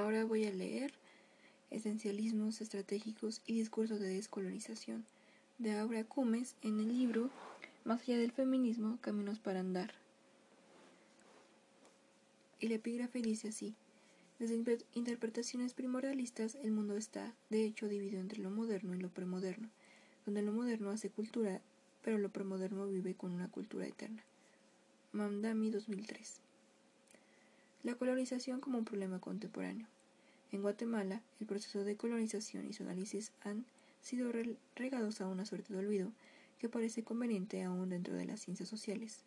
Ahora voy a leer Esencialismos estratégicos y discurso de descolonización de Aura Cumes en el libro Más allá del feminismo, Caminos para andar. La epígrafe dice así. Desde interpretaciones primordialistas, el mundo está, de hecho, dividido entre lo moderno y lo premoderno, donde lo moderno hace cultura, pero lo premoderno vive con una cultura eterna. Mamdami 2003 la colonización como un problema contemporáneo. En Guatemala, el proceso de colonización y su análisis han sido regados a una suerte de olvido que parece conveniente aún dentro de las ciencias sociales.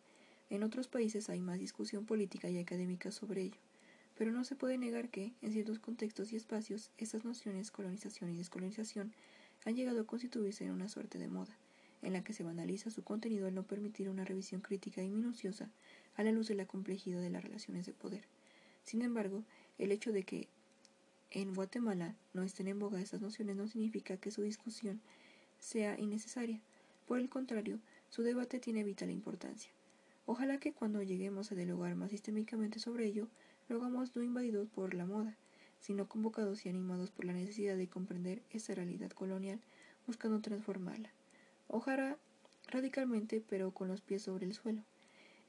En otros países hay más discusión política y académica sobre ello, pero no se puede negar que, en ciertos contextos y espacios, estas nociones colonización y descolonización han llegado a constituirse en una suerte de moda, en la que se banaliza su contenido al no permitir una revisión crítica y minuciosa a la luz de la complejidad de las relaciones de poder. Sin embargo, el hecho de que en Guatemala no estén en boga esas nociones no significa que su discusión sea innecesaria. Por el contrario, su debate tiene vital importancia. Ojalá que cuando lleguemos a dialogar más sistémicamente sobre ello, lo hagamos no invadidos por la moda, sino convocados y animados por la necesidad de comprender esa realidad colonial, buscando transformarla. Ojalá radicalmente, pero con los pies sobre el suelo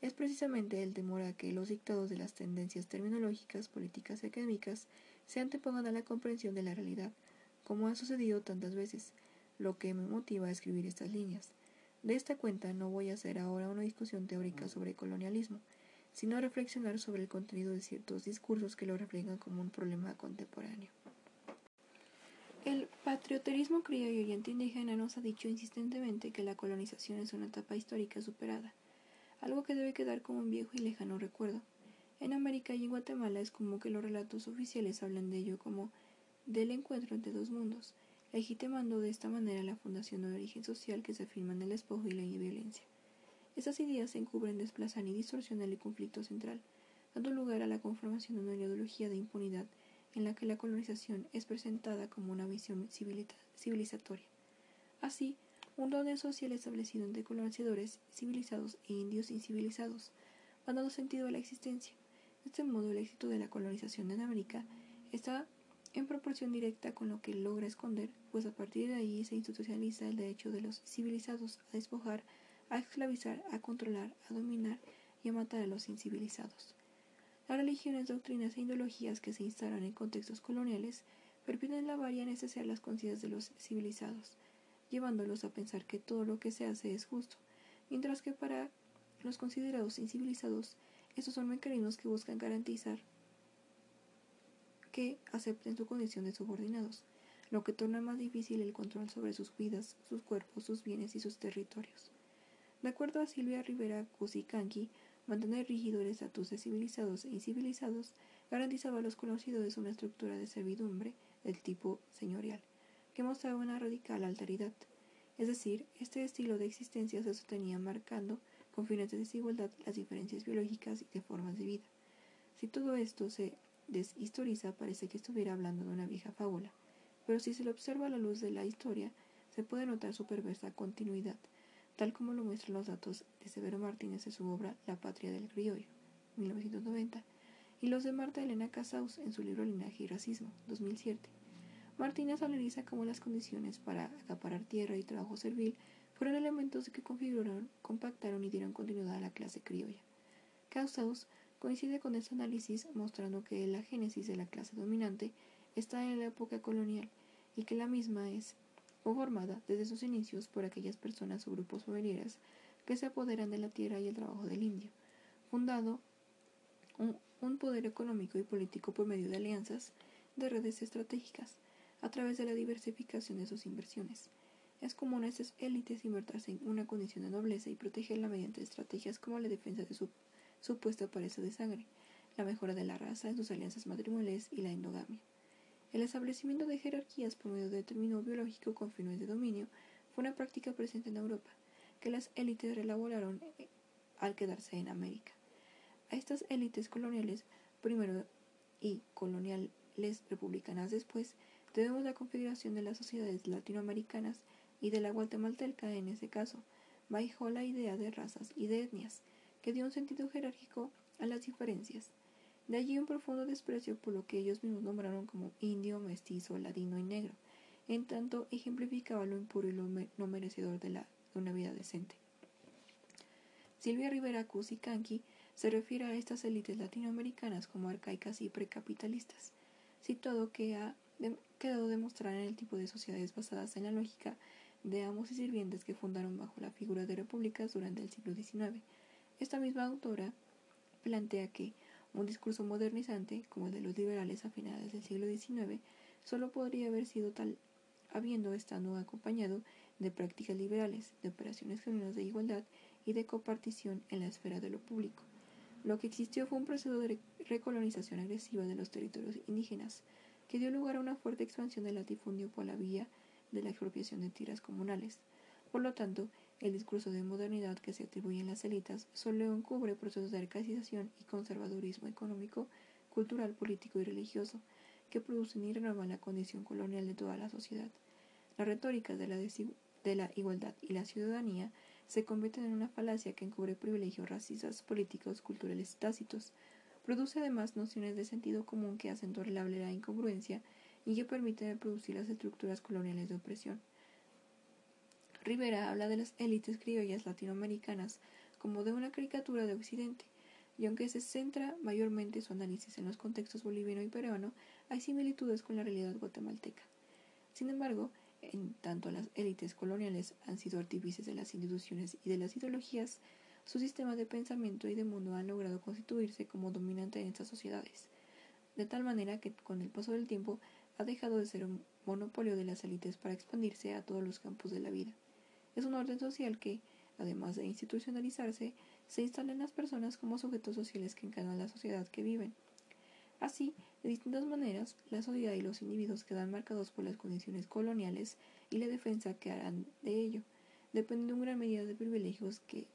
es precisamente el temor a que los dictados de las tendencias terminológicas, políticas y académicas se antepongan a la comprensión de la realidad, como ha sucedido tantas veces, lo que me motiva a escribir estas líneas. De esta cuenta no voy a hacer ahora una discusión teórica sobre colonialismo, sino a reflexionar sobre el contenido de ciertos discursos que lo reflejan como un problema contemporáneo. El patrioterismo criollo y antiindígena nos ha dicho insistentemente que la colonización es una etapa histórica superada algo que debe quedar como un viejo y lejano recuerdo. En América y en Guatemala es como que los relatos oficiales hablan de ello como del encuentro entre dos mundos, legitimando de esta manera la fundación de origen social que se afirma en el espojo y la violencia. Estas ideas se encubren, desplazan y distorsionan el conflicto central, dando lugar a la conformación de una ideología de impunidad en la que la colonización es presentada como una visión civilizatoria. Así, un orden social establecido entre colonizadores civilizados e indios incivilizados, ha dado sentido a la existencia. De este modo, el éxito de la colonización en América está en proporción directa con lo que logra esconder, pues a partir de ahí se institucionaliza el derecho de los civilizados a despojar, a esclavizar, a controlar, a dominar y a matar a los incivilizados. Las religiones, doctrinas e ideologías que se instalan en contextos coloniales permiten la varia necesidad las conciencias de los civilizados llevándolos a pensar que todo lo que se hace es justo, mientras que para los considerados incivilizados, estos son mecanismos que buscan garantizar que acepten su condición de subordinados, lo que torna más difícil el control sobre sus vidas, sus cuerpos, sus bienes y sus territorios. De acuerdo a Silvia Rivera Cusicanqui, mantener rígido el estatus de civilizados e incivilizados garantizaba a los conocidos una estructura de servidumbre del tipo señorial que mostraba una radical alteridad. Es decir, este estilo de existencia se sostenía marcando con fines de desigualdad las diferencias biológicas y de formas de vida. Si todo esto se deshistoriza, parece que estuviera hablando de una vieja fábula, pero si se lo observa a la luz de la historia, se puede notar su perversa continuidad, tal como lo muestran los datos de Severo Martínez en su obra La patria del criollo, 1990, y los de Marta Elena Casaus en su libro Linaje y Racismo, 2007. Martínez analiza cómo las condiciones para acaparar tierra y trabajo servil fueron elementos que configuraron, compactaron y dieron continuidad a la clase criolla. Causaus coincide con este análisis mostrando que la génesis de la clase dominante está en la época colonial y que la misma es conformada desde sus inicios por aquellas personas o grupos familiares que se apoderan de la tierra y el trabajo del indio, fundado un, un poder económico y político por medio de alianzas de redes estratégicas a través de la diversificación de sus inversiones. Es común a estas élites invertirse en una condición de nobleza y protegerla mediante estrategias como la defensa de su supuesta pareja de sangre, la mejora de la raza en sus alianzas matrimoniales y la endogamia. El establecimiento de jerarquías por medio de determinado biológico con fines de dominio fue una práctica presente en Europa, que las élites relaboraron eh, al quedarse en América. A estas élites coloniales primero y coloniales republicanas después Debemos la configuración de las sociedades latinoamericanas y de la guatemalteca en ese caso, bajo la idea de razas y de etnias, que dio un sentido jerárquico a las diferencias. De allí un profundo desprecio por lo que ellos mismos nombraron como indio, mestizo, ladino y negro, en tanto ejemplificaba lo impuro y lo no merecedor de, la, de una vida decente. Silvia Rivera Cusicanqui se refiere a estas élites latinoamericanas como arcaicas y precapitalistas, situado que ha quedado demostrar en el tipo de sociedades basadas en la lógica de amos y sirvientes que fundaron bajo la figura de repúblicas durante el siglo XIX. Esta misma autora plantea que un discurso modernizante, como el de los liberales a finales del siglo XIX, solo podría haber sido tal habiendo estado acompañado de prácticas liberales, de operaciones genuinas de igualdad y de copartición en la esfera de lo público. Lo que existió fue un proceso de recolonización agresiva de los territorios indígenas, que dio lugar a una fuerte expansión del latifundio por la vía de la expropiación de tierras comunales. Por lo tanto, el discurso de modernidad que se atribuye en las élites solo encubre procesos de arcaización y conservadurismo económico, cultural, político y religioso que producen y renuevan la condición colonial de toda la sociedad. Las retóricas de la, de la igualdad y la ciudadanía se convierten en una falacia que encubre privilegios racistas, políticos, culturales tácitos. Produce además nociones de sentido común que hacen tolerable la incongruencia y que permiten reproducir las estructuras coloniales de opresión. Rivera habla de las élites criollas latinoamericanas como de una caricatura de Occidente, y aunque se centra mayormente su análisis en los contextos boliviano y peruano, hay similitudes con la realidad guatemalteca. Sin embargo, en tanto las élites coloniales han sido artífices de las instituciones y de las ideologías, su sistema de pensamiento y de mundo han logrado constituirse como dominante en estas sociedades, de tal manera que con el paso del tiempo ha dejado de ser un monopolio de las élites para expandirse a todos los campos de la vida. Es un orden social que, además de institucionalizarse, se instala en las personas como sujetos sociales que encarnan la sociedad que viven. Así, de distintas maneras, la sociedad y los individuos quedan marcados por las condiciones coloniales y la defensa que harán de ello, depende de una gran medida de privilegios que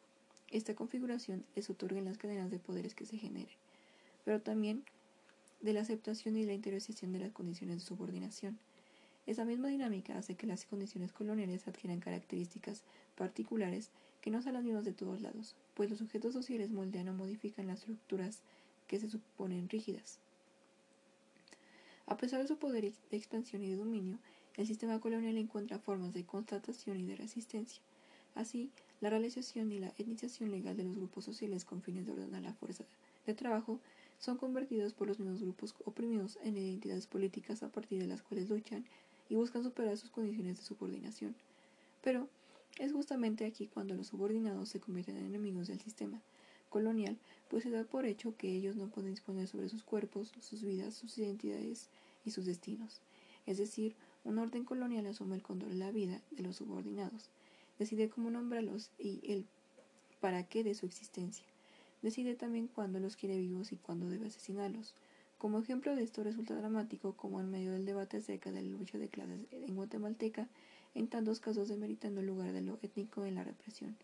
esta configuración les otorga en las cadenas de poderes que se generen, pero también de la aceptación y la interiorización de las condiciones de subordinación. Esa misma dinámica hace que las condiciones coloniales adquieran características particulares que no son las mismas de todos lados, pues los sujetos sociales moldean o modifican las estructuras que se suponen rígidas. A pesar de su poder de expansión y de dominio, el sistema colonial encuentra formas de constatación y de resistencia. Así, la realización y la etnización legal de los grupos sociales con fines de ordenar la fuerza de trabajo son convertidos por los mismos grupos oprimidos en identidades políticas a partir de las cuales luchan y buscan superar sus condiciones de subordinación. Pero es justamente aquí cuando los subordinados se convierten en enemigos del sistema colonial, pues se da por hecho que ellos no pueden disponer sobre sus cuerpos, sus vidas, sus identidades y sus destinos. Es decir, un orden colonial asume el control de la vida de los subordinados, decide cómo nombrarlos y el para qué de su existencia. Decide también cuándo los quiere vivos y cuándo debe asesinarlos. Como ejemplo de esto resulta dramático como en medio del debate acerca de la lucha de clases en Guatemalteca, en tantos casos demeritando el lugar de lo étnico en la represión.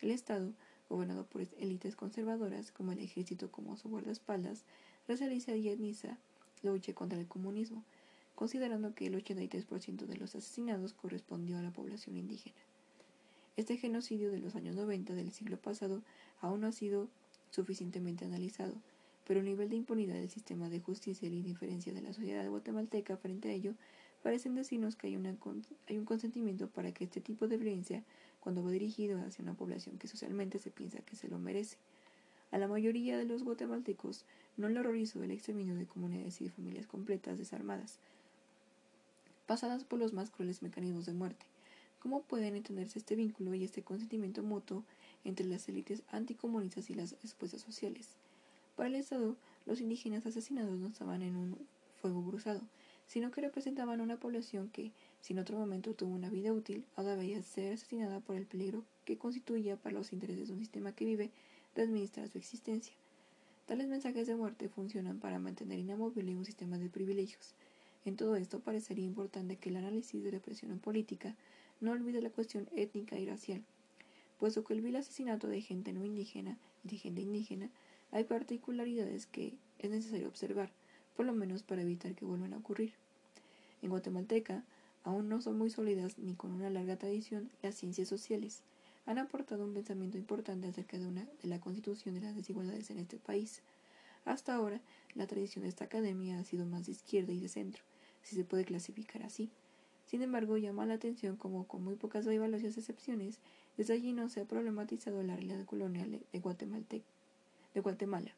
El Estado, gobernado por élites conservadoras como el ejército como su guardaespaldas, racializa y etniza la lucha contra el comunismo, considerando que el 83% de los asesinados correspondió a la población indígena. Este genocidio de los años 90 del siglo pasado aún no ha sido suficientemente analizado, pero el nivel de impunidad del sistema de justicia y la indiferencia de la sociedad guatemalteca frente a ello parecen decirnos que hay, un consentimiento para que este tipo de violencia, cuando va dirigido hacia una población que socialmente se piensa que se lo merece, a la mayoría de los guatemaltecos no le horrorizó el exterminio de comunidades y de familias completas desarmadas, pasadas por los más crueles mecanismos de muerte. ¿Cómo pueden entenderse este vínculo y este consentimiento mutuo entre las élites anticomunistas y las expuestas sociales? Para el Estado, los indígenas asesinados no estaban en un fuego cruzado, sino que representaban una población que, si en otro momento tuvo una vida útil, ahora debía ser asesinada por el peligro que constituía para los intereses de un sistema que vive de administrar su existencia. Tales mensajes de muerte funcionan para mantener inamovible un sistema de privilegios. En todo esto parecería importante que el análisis de represión política no olvide la cuestión étnica y racial, puesto que el vil asesinato de gente no indígena y de gente indígena hay particularidades que es necesario observar, por lo menos para evitar que vuelvan a ocurrir. En Guatemalteca aún no son muy sólidas ni con una larga tradición las ciencias sociales. Han aportado un pensamiento importante acerca de, una, de la constitución de las desigualdades en este país. Hasta ahora, la tradición de esta academia ha sido más de izquierda y de centro, si se puede clasificar así. Sin embargo, llama la atención como, con muy pocas y valiosas excepciones, desde allí no se ha problematizado la realidad colonial de, de Guatemala.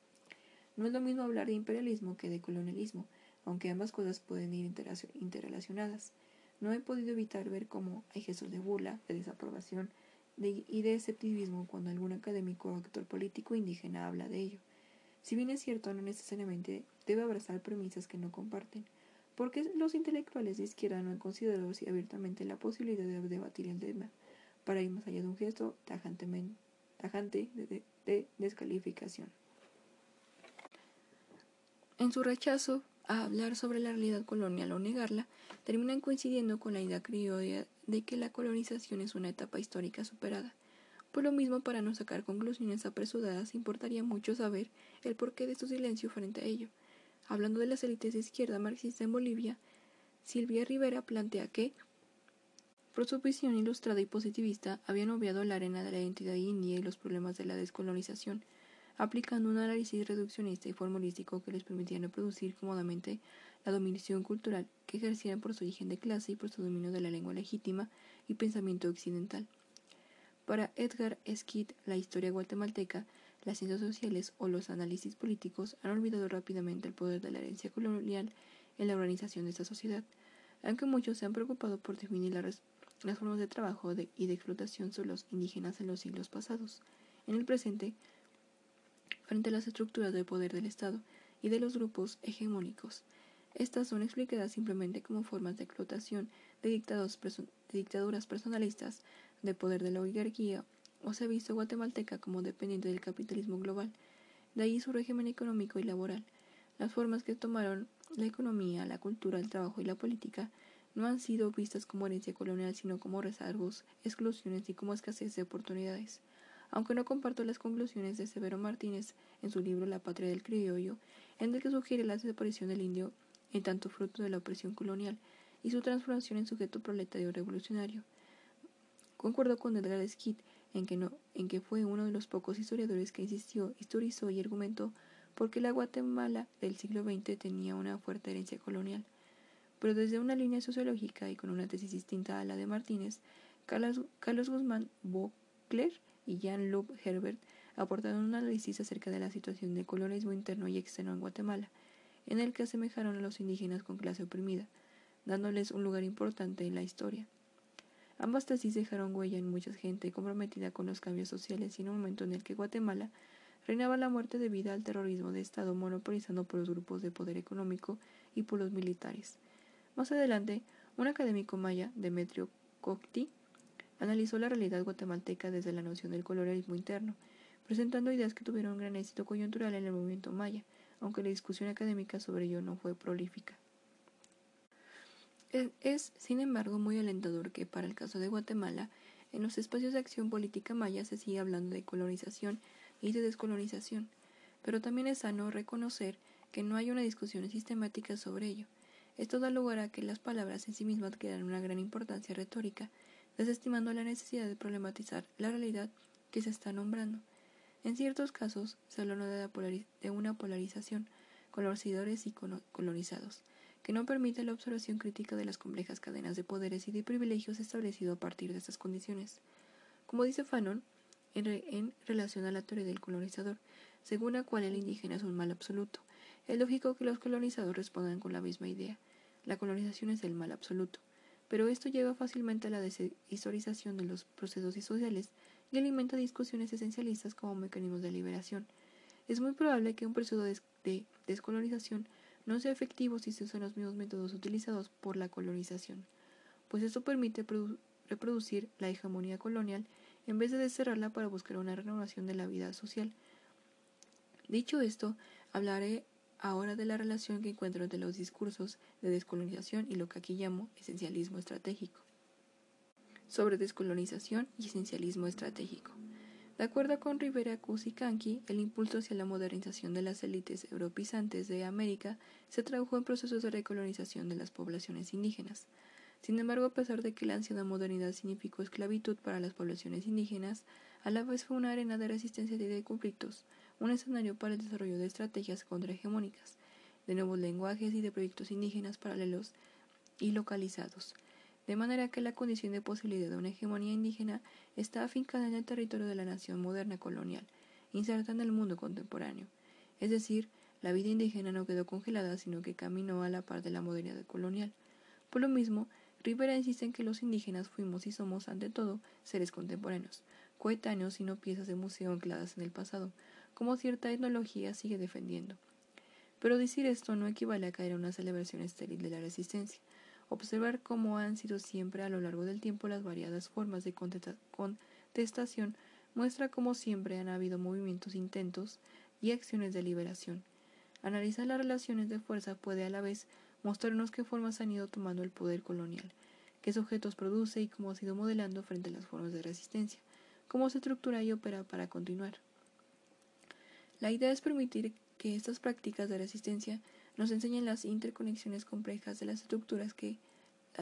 No es lo mismo hablar de imperialismo que de colonialismo, aunque ambas cosas pueden ir interrelacionadas. No he podido evitar ver cómo hay gestos de burla, de desaprobación y de escepticismo cuando algún académico o actor político indígena habla de ello. Si bien es cierto, no necesariamente debe abrazar premisas que no comparten, porque los intelectuales de izquierda no han considerado abiertamente la posibilidad de debatir el tema, para ir más allá de un gesto tajante de, descalificación. En su rechazo a hablar sobre la realidad colonial o negarla, terminan coincidiendo con la idea criolla de que la colonización es una etapa histórica superada. Por lo mismo, para no sacar conclusiones apresuradas, importaría mucho saber el porqué de su silencio frente a ello. Hablando de las élites de izquierda marxista en Bolivia, Silvia Rivera plantea que, por su visión ilustrada y positivista, habían obviado la arena de la identidad india y los problemas de la descolonización, aplicando un análisis reduccionista y formulístico que les permitía reproducir cómodamente la dominación cultural que ejercían por su origen de clase y por su dominio de la lengua legítima y pensamiento occidental. Para Edgar Esquit, la historia guatemalteca las ciencias sociales o los análisis políticos han olvidado rápidamente el poder de la herencia colonial en la organización de esta sociedad, aunque muchos se han preocupado por definir las, formas de trabajo y de explotación sobre los indígenas en los siglos pasados. En el presente, frente a las estructuras de poder del Estado y de los grupos hegemónicos, estas son explicadas simplemente como formas de explotación de, de dictaduras personalistas, de poder de la oligarquía o se ha visto guatemalteca como dependiente del capitalismo global. De ahí su régimen económico y laboral. Las formas que tomaron la economía, la cultura, el trabajo y la política no han sido vistas como herencia colonial, sino como rezagos, exclusiones y como escasez de oportunidades. Aunque no comparto las conclusiones de Severo Martínez en su libro La patria del criollo, en el que sugiere la desaparición del indio en tanto fruto de la opresión colonial y su transformación en sujeto proletario revolucionario. Concuerdo con Edgar Skid en que, no, en que fue uno de los pocos historiadores que insistió, historizó y argumentó porque la Guatemala del siglo XX tenía una fuerte herencia colonial. Pero desde una línea sociológica y con una tesis distinta a la de Martínez, Carlos, Carlos Guzmán Bocler y Jean-Luc Herbert aportaron un análisis acerca de la situación de colonialismo interno y externo en Guatemala, en el que asemejaron a los indígenas con clase oprimida, dándoles un lugar importante en la historia. Ambas tesis dejaron huella en mucha gente comprometida con los cambios sociales y en un momento en el que Guatemala reinaba la muerte debida al terrorismo de Estado monopolizado por los grupos de poder económico y por los militares. Más adelante, un académico maya, Demetrio Cocti, analizó la realidad guatemalteca desde la noción del colonialismo interno, presentando ideas que tuvieron gran éxito coyuntural en el movimiento maya, aunque la discusión académica sobre ello no fue prolífica. Es, sin embargo, muy alentador que, para el caso de Guatemala, en los espacios de acción política maya se siga hablando de colonización y de descolonización, pero también es sano reconocer que no hay una discusión sistemática sobre ello. Esto da lugar a que las palabras en sí mismas quedan una gran importancia retórica, desestimando la necesidad de problematizar la realidad que se está nombrando. En ciertos casos se habla de una polarización, colonizadores y colonizados, que no permite la observación crítica de las complejas cadenas de poderes y de privilegios establecidos a partir de estas condiciones. Como dice Fanon, en, relación a la teoría del colonizador, según la cual el indígena es un mal absoluto, es lógico que los colonizados respondan con la misma idea. La colonización es el mal absoluto, pero esto lleva fácilmente a la deshistorización de los procesos sociales y alimenta discusiones esencialistas como mecanismos de liberación. Es muy probable que un proceso de descolonización no sea efectivo si se usan los mismos métodos utilizados por la colonización, pues esto permite reproducir la hegemonía colonial en vez de desterrarla para buscar una renovación de la vida social. Dicho esto, hablaré ahora de la relación que encuentro entre los discursos de descolonización y lo que aquí llamo esencialismo estratégico. Sobre descolonización y esencialismo estratégico. De acuerdo con Rivera Cusicanqui, el impulso hacia la modernización de las élites europeizantes de América se tradujo en procesos de recolonización de las poblaciones indígenas. Sin embargo, a pesar de que la anciana modernidad significó esclavitud para las poblaciones indígenas, a la vez fue una arena de resistencia y de conflictos, un escenario para el desarrollo de estrategias contrahegemónicas, de nuevos lenguajes y de proyectos indígenas paralelos y localizados, de manera que la condición de posibilidad de una hegemonía indígena está afincada en el territorio de la nación moderna colonial, inserta en el mundo contemporáneo. Es decir, la vida indígena no quedó congelada, sino que caminó a la par de la modernidad colonial. Por lo mismo, Rivera insiste en que los indígenas fuimos y somos, ante todo, seres contemporáneos, coetáneos y no piezas de museo ancladas en el pasado, como cierta etnología sigue defendiendo. Pero decir esto no equivale a caer en una celebración estéril de la resistencia. Observar cómo han sido siempre a lo largo del tiempo las variadas formas de contestación muestra cómo siempre han habido movimientos, intentos y acciones de liberación. Analizar las relaciones de fuerza puede a la vez mostrarnos qué formas han ido tomando el poder colonial, qué sujetos produce y cómo ha sido modelando frente a las formas de resistencia, cómo se estructura y opera para continuar. La idea es permitir que estas prácticas de resistencia nos enseñen las interconexiones complejas de las estructuras que,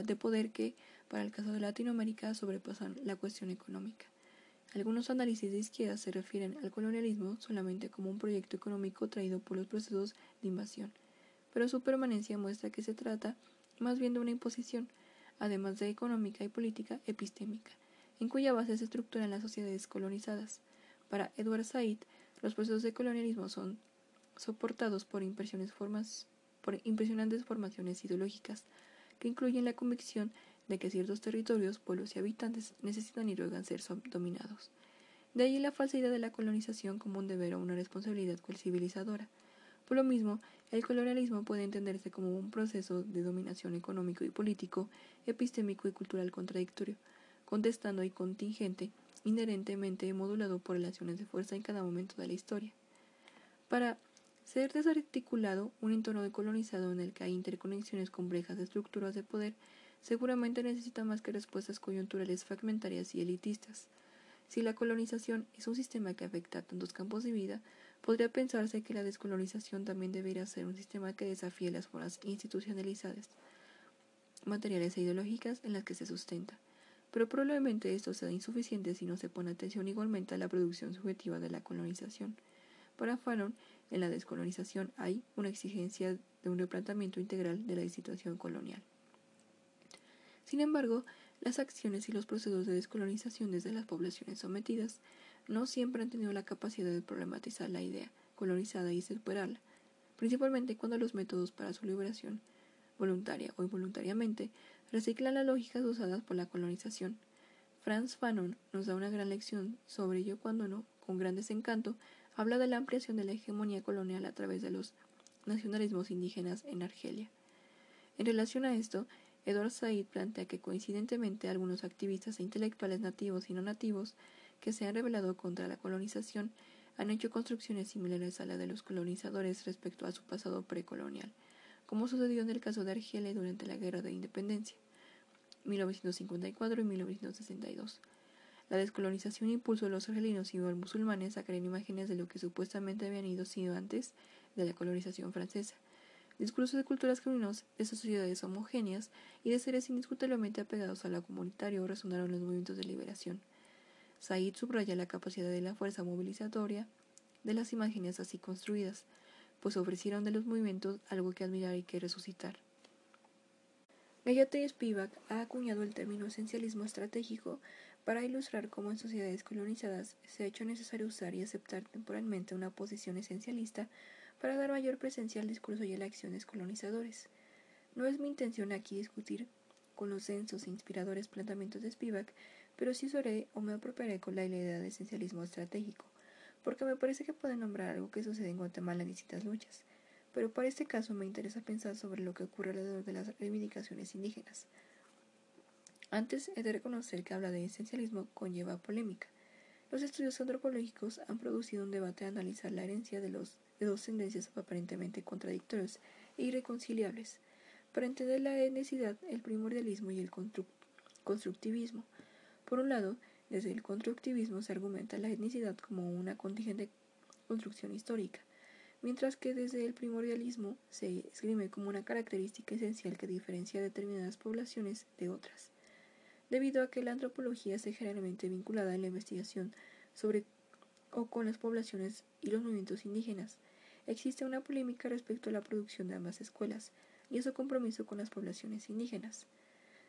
de poder que, para el caso de Latinoamérica, sobrepasan la cuestión económica. Algunos análisis de izquierda se refieren al colonialismo solamente como un proyecto económico traído por los procesos de invasión, pero su permanencia muestra que se trata más bien de una imposición, además de económica y política epistémica, en cuya base se estructuran las sociedades colonizadas. Para Edward Said, los procesos de colonialismo son soportados por, impresionantes formaciones ideológicas que incluyen la convicción de que ciertos territorios, pueblos y habitantes necesitan y ruegan ser dominados. De allí la falsa idea de la colonización como un deber o una responsabilidad civilizadora. Por lo mismo, el colonialismo puede entenderse como un proceso de dominación económico y político, epistémico y cultural contradictorio, contestando y contingente, inherentemente modulado por relaciones de fuerza en cada momento de la historia. Para ser desarticulado, un entorno decolonizado en el que hay interconexiones complejas de estructuras de poder seguramente necesita más que respuestas coyunturales fragmentarias y elitistas. Si la colonización es un sistema que afecta a tantos campos de vida, podría pensarse que la descolonización también debería ser un sistema que desafíe las formas institucionalizadas, materiales e ideológicas en las que se sustenta. Pero probablemente esto sea insuficiente si no se pone atención igualmente a la producción subjetiva de la colonización. Para Fanon, en la descolonización hay una exigencia de un replanteamiento integral de la situación colonial. Sin embargo, las acciones y los procesos de descolonización desde las poblaciones sometidas no siempre han tenido la capacidad de problematizar la idea colonizada y superarla, principalmente cuando los métodos para su liberación, voluntaria o involuntariamente, reciclan las lógicas usadas por la colonización. Franz Fanon nos da una gran lección sobre ello cuando no, con gran desencanto, habla de la ampliación de la hegemonía colonial a través de los nacionalismos indígenas en Argelia. En relación a esto, Edward Said plantea que coincidentemente algunos activistas e intelectuales nativos y no nativos que se han rebelado contra la colonización han hecho construcciones similares a la de los colonizadores respecto a su pasado precolonial, como sucedió en el caso de Argelia durante la Guerra de Independencia, 1954 y 1962. La descolonización impulsó a los argelinos y musulmanes a crear imágenes de lo que supuestamente habían ido sido antes de la colonización francesa, discursos de culturas genuinos de sociedades homogéneas y de seres indiscutiblemente apegados a lo comunitario resonaron los movimientos de liberación. Said subraya la capacidad de la fuerza movilizatoria de las imágenes así construidas, pues ofrecieron de los movimientos algo que admirar y que resucitar. Gayate Spivak ha acuñado el término esencialismo estratégico para ilustrar cómo en sociedades colonizadas se ha hecho necesario usar y aceptar temporalmente una posición esencialista para dar mayor presencia al discurso y a las acciones colonizadores. No es mi intención aquí discutir con los censos e inspiradores planteamientos de Spivak, pero sí usaré o me apropiaré con la idea de esencialismo estratégico, porque me parece que puede nombrar algo que sucede en Guatemala en distintas luchas. Pero para este caso me interesa pensar sobre lo que ocurre alrededor de las reivindicaciones indígenas. Antes he de reconocer que hablar de esencialismo conlleva polémica. Los estudios antropológicos han producido un debate a analizar la herencia de de dos tendencias aparentemente contradictorias e irreconciliables. Para entender la etnicidad, el primordialismo y el constructivismo. Por un lado, desde el constructivismo se argumenta la etnicidad como una contingente construcción histórica, mientras que desde el primordialismo se esgrime como una característica esencial que diferencia determinadas poblaciones de otras. Debido a que la antropología está generalmente vinculada a la investigación sobre o con las poblaciones y los movimientos indígenas. Existe una polémica respecto a la producción de ambas escuelas y su compromiso con las poblaciones indígenas.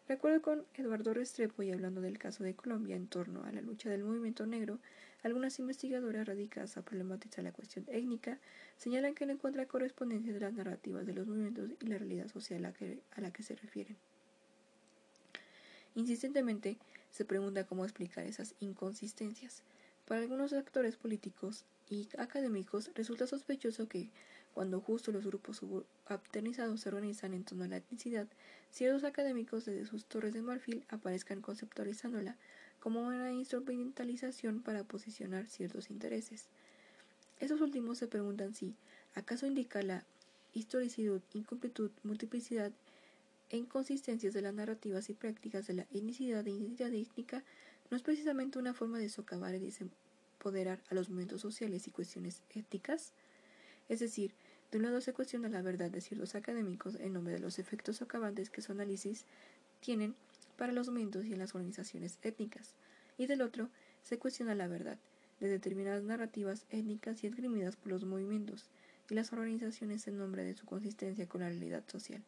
Recuerdo con Eduardo Restrepo y hablando del caso de Colombia en torno a la lucha del movimiento negro, algunas investigadoras radicadas a problematizar la cuestión étnica señalan que no encuentra correspondencia de las narrativas de los movimientos y la realidad social a la que se refieren. Insistentemente se pregunta cómo explicar esas inconsistencias. Para algunos actores políticos y académicos resulta sospechoso que, cuando justo los grupos subalternizados se organizan en torno a la etnicidad, ciertos académicos desde sus torres de marfil aparezcan conceptualizándola como una instrumentalización para posicionar ciertos intereses. Estos últimos se preguntan si, acaso indica la historicidad, incompletud, multiplicidad e inconsistencias de las narrativas y prácticas de la etnicidad e identidad étnica no es precisamente una forma de socavar y desempoderar a los movimientos sociales y cuestiones éticas. Es decir, de un lado se cuestiona la verdad de ciertos académicos en nombre de los efectos socavantes que su análisis tienen para los movimientos y en las organizaciones étnicas, y del otro se cuestiona la verdad de determinadas narrativas étnicas y esgrimidas por los movimientos y las organizaciones en nombre de su consistencia con la realidad social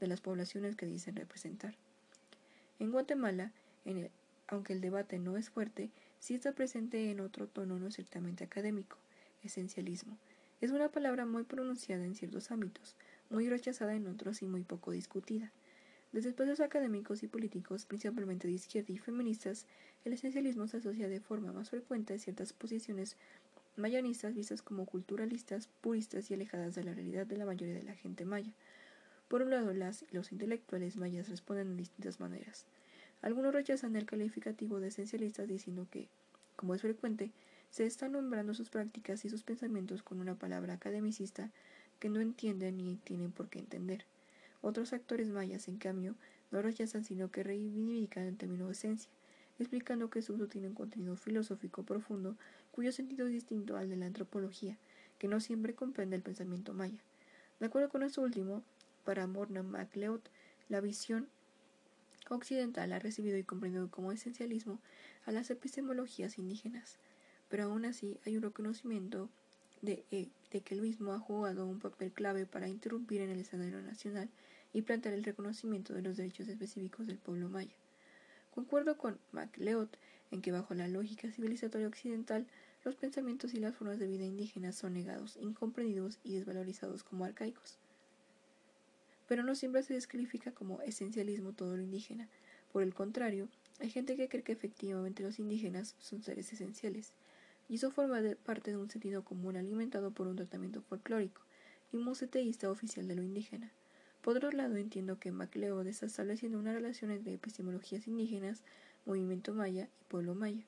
de las poblaciones que dicen representar. En Guatemala, aunque el debate no es fuerte, sí está presente en otro tono no ciertamente académico, esencialismo. Es una palabra muy pronunciada en ciertos ámbitos, muy rechazada en otros y muy poco discutida. Desde espacios académicos y políticos, principalmente de izquierda y feministas, el esencialismo se asocia de forma más frecuente a ciertas posiciones mayanistas vistas como culturalistas, puristas y alejadas de la realidad de la mayoría de la gente maya. Por un lado, las los intelectuales mayas responden de distintas maneras. Algunos rechazan el calificativo de esencialistas diciendo que, como es frecuente, se están nombrando sus prácticas y sus pensamientos con una palabra academicista que no entienden ni tienen por qué entender. Otros actores mayas, en cambio, no rechazan sino que reivindican el término esencia, explicando que su uso tiene un contenido filosófico profundo cuyo sentido es distinto al de la antropología, que no siempre comprende el pensamiento maya. De acuerdo con esto último, para Morna MacLeod, la visión occidental ha recibido y comprendido como esencialismo a las epistemologías indígenas, pero aún así hay un reconocimiento de, eh, de, que el mismo ha jugado un papel clave para interrumpir en el escenario nacional y plantear el reconocimiento de los derechos específicos del pueblo maya. Concuerdo con MacLeod en que bajo la lógica civilizatoria occidental los pensamientos y las formas de vida indígenas son negados, incomprendidos y desvalorizados como arcaicos pero no siempre se descalifica como esencialismo todo lo indígena. Por el contrario, hay gente que cree que efectivamente los indígenas son seres esenciales, y eso forma parte de un sentido común alimentado por un tratamiento folclórico y museteísta oficial de lo indígena. Por otro lado, entiendo que MacLeod está estableciendo una relación entre epistemologías indígenas, movimiento maya y pueblo maya.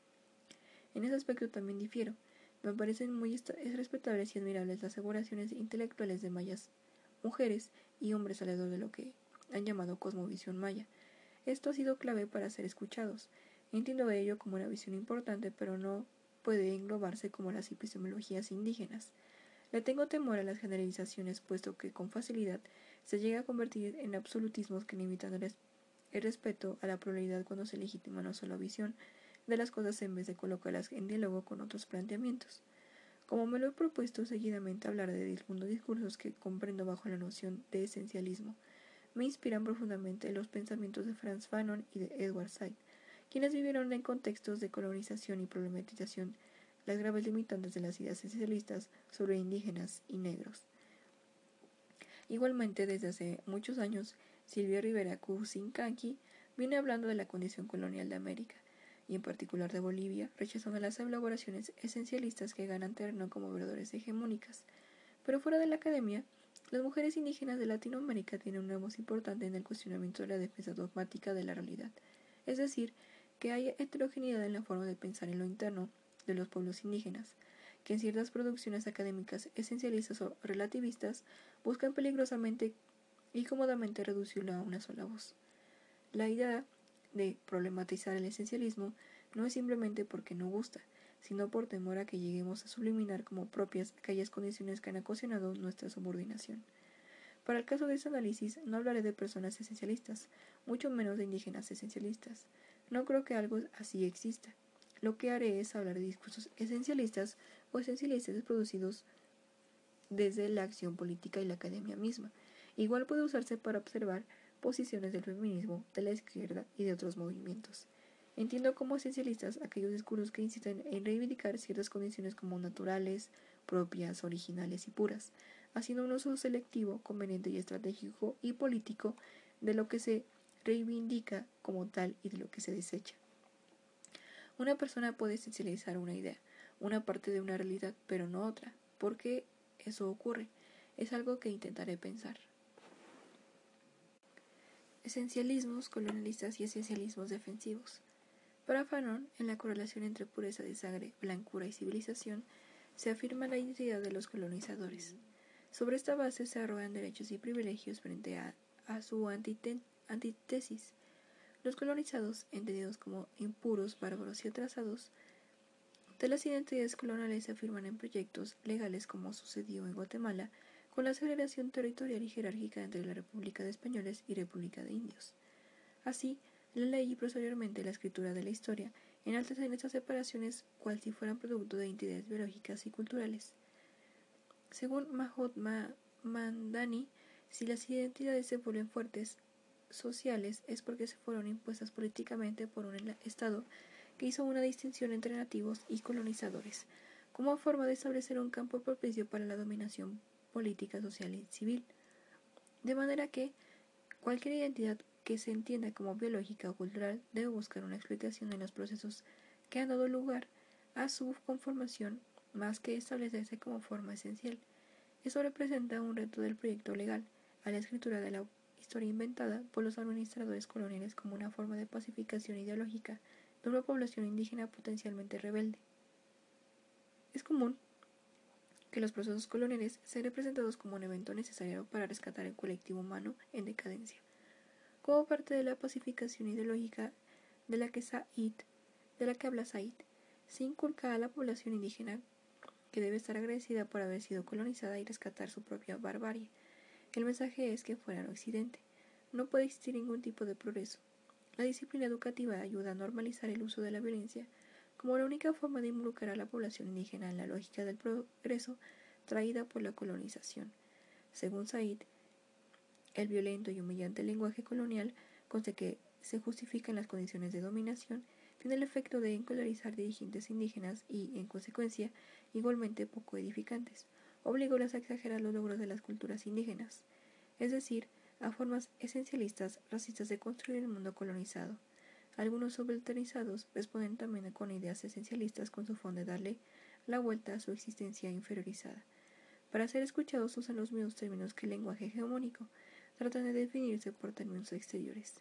En ese aspecto también difiero. Me parecen muy respetables y admirables las aseguraciones intelectuales de mayas mujeres y hombres alrededor de lo que han llamado cosmovisión maya. Esto ha sido clave para ser escuchados. Entiendo ello como una visión importante, pero no puede englobarse como las epistemologías indígenas. Le tengo temor a las generalizaciones, puesto que con facilidad se llega a convertir en absolutismos que limitan el, respeto a la pluralidad cuando se legitima una sola visión de las cosas en vez de colocarlas en diálogo con otros planteamientos. Como me lo he propuesto seguidamente hablar de algunos discursos que comprendo bajo la noción de esencialismo, me inspiran profundamente los pensamientos de Franz Fanon y de Edward Said, quienes vivieron en contextos de colonización y problematización las graves limitantes de las ideas esencialistas sobre indígenas y negros. Igualmente, desde hace muchos años, Silvia Rivera Cusincanqui viene hablando de la condición colonial de América, y en particular de Bolivia, rechazando las elaboraciones esencialistas que ganan terreno como veedores hegemónicas. Pero fuera de la academia, las mujeres indígenas de Latinoamérica tienen una voz importante en el cuestionamiento de la defensa dogmática de la realidad, es decir, que hay heterogeneidad en la forma de pensar en lo interno de los pueblos indígenas, que en ciertas producciones académicas esencialistas o relativistas buscan peligrosamente y cómodamente reducirlo a una sola voz. La idea de problematizar el esencialismo no es simplemente porque no gusta, sino por temor a que lleguemos a subliminar como propias aquellas condiciones que han ocasionado nuestra subordinación. Para el caso de este análisis, no hablaré de personas esencialistas, mucho menos de indígenas esencialistas. No creo que algo así exista. lo que haré es hablar de discursos esencialistas o esencialistas producidos desde la acción política y la academia misma. Igual puede usarse para observar posiciones del feminismo, de la izquierda y de otros movimientos. Entiendo como esencialistas aquellos discursos que insisten en reivindicar ciertas condiciones como naturales, propias, originales y puras, haciendo un uso selectivo, conveniente y estratégico y político de lo que se reivindica como tal y de lo que se desecha. Una persona puede esencializar una idea, una parte de una realidad, pero no otra. ¿Por qué eso ocurre? Es algo que intentaré pensar. Esencialismos colonialistas y esencialismos defensivos. Para Fanon, en la correlación entre pureza de sangre, blancura y civilización, se afirma la identidad de los colonizadores. Sobre esta base se arrogan derechos y privilegios frente a, su antítesis. Los colonizados, entendidos como impuros, bárbaros y atrasados, de las identidades coloniales se afirman en proyectos legales como sucedió en Guatemala, con la segregación territorial y jerárquica entre la República de Españoles y República de Indios. Así, la ley y posteriormente la escritura de la historia enaltecen estas separaciones cual si fueran producto de identidades biológicas y culturales. Según Mahatma Mandani, si las identidades se vuelven fuertes sociales es porque se fueron impuestas políticamente por un Estado que hizo una distinción entre nativos y colonizadores, como forma de establecer un campo propicio para la dominación política, social y civil. De manera que cualquier identidad que se entienda como biológica o cultural debe buscar una explicación en los procesos que han dado lugar a su conformación más que establecerse como forma esencial. Eso representa un reto del proyecto legal a la escritura de la historia inventada por los administradores coloniales como una forma de pacificación ideológica de una población indígena potencialmente rebelde. Es común que los procesos coloniales sean representados como un evento necesario para rescatar el colectivo humano en decadencia, como parte de la pacificación ideológica de la que Said, de la que habla Said, se inculca a la población indígena que debe estar agradecida por haber sido colonizada y rescatar su propia barbarie. El mensaje es que fuera en Occidente no puede existir ningún tipo de progreso. La disciplina educativa ayuda a normalizar el uso de la violencia como la única forma de involucrar a la población indígena en la lógica del progreso traída por la colonización. Según Said, el violento y humillante lenguaje colonial, con que se justifican las condiciones de dominación, tiene el efecto de encolarizar dirigentes indígenas y, en consecuencia, igualmente poco edificantes. Obligólas a exagerar los logros de las culturas indígenas, es decir, a formas esencialistas racistas de construir el mundo colonizado. Algunos subalternizados responden también con ideas esencialistas con su fondo de darle la vuelta a su existencia inferiorizada. Para ser escuchados usan los mismos términos que el lenguaje hegemónico, tratan de definirse por términos exteriores.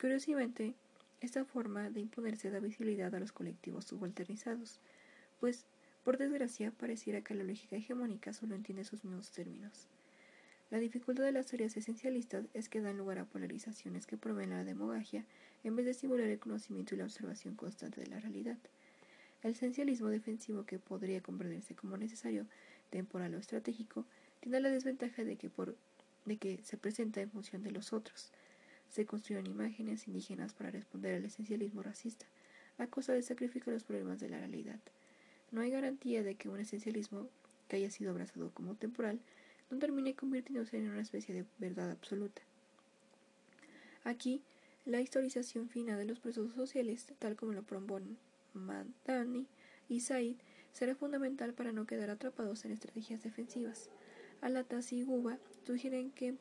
Curiosamente, esta forma de imponerse da visibilidad a los colectivos subalternizados, pues, por desgracia, pareciera que la lógica hegemónica solo entiende sus mismos términos. La dificultad de las teorías esencialistas es que dan lugar a polarizaciones que proveen la demagogia en vez de estimular el conocimiento y la observación constante de la realidad. El esencialismo defensivo que podría comprenderse como necesario, temporal o estratégico, tiene la desventaja de que, de que se presenta en función de los otros. Se construyen imágenes indígenas para responder al esencialismo racista, a costa de sacrificar los problemas de la realidad. No hay garantía de que un esencialismo que haya sido abrazado como temporal no termine convirtiéndose en una especie de verdad absoluta. Aquí, la historización fina de los procesos sociales, tal como lo proponen Mandani y Said, será fundamental para no quedar atrapados en estrategias defensivas. Alatas y Guba sugieren que en,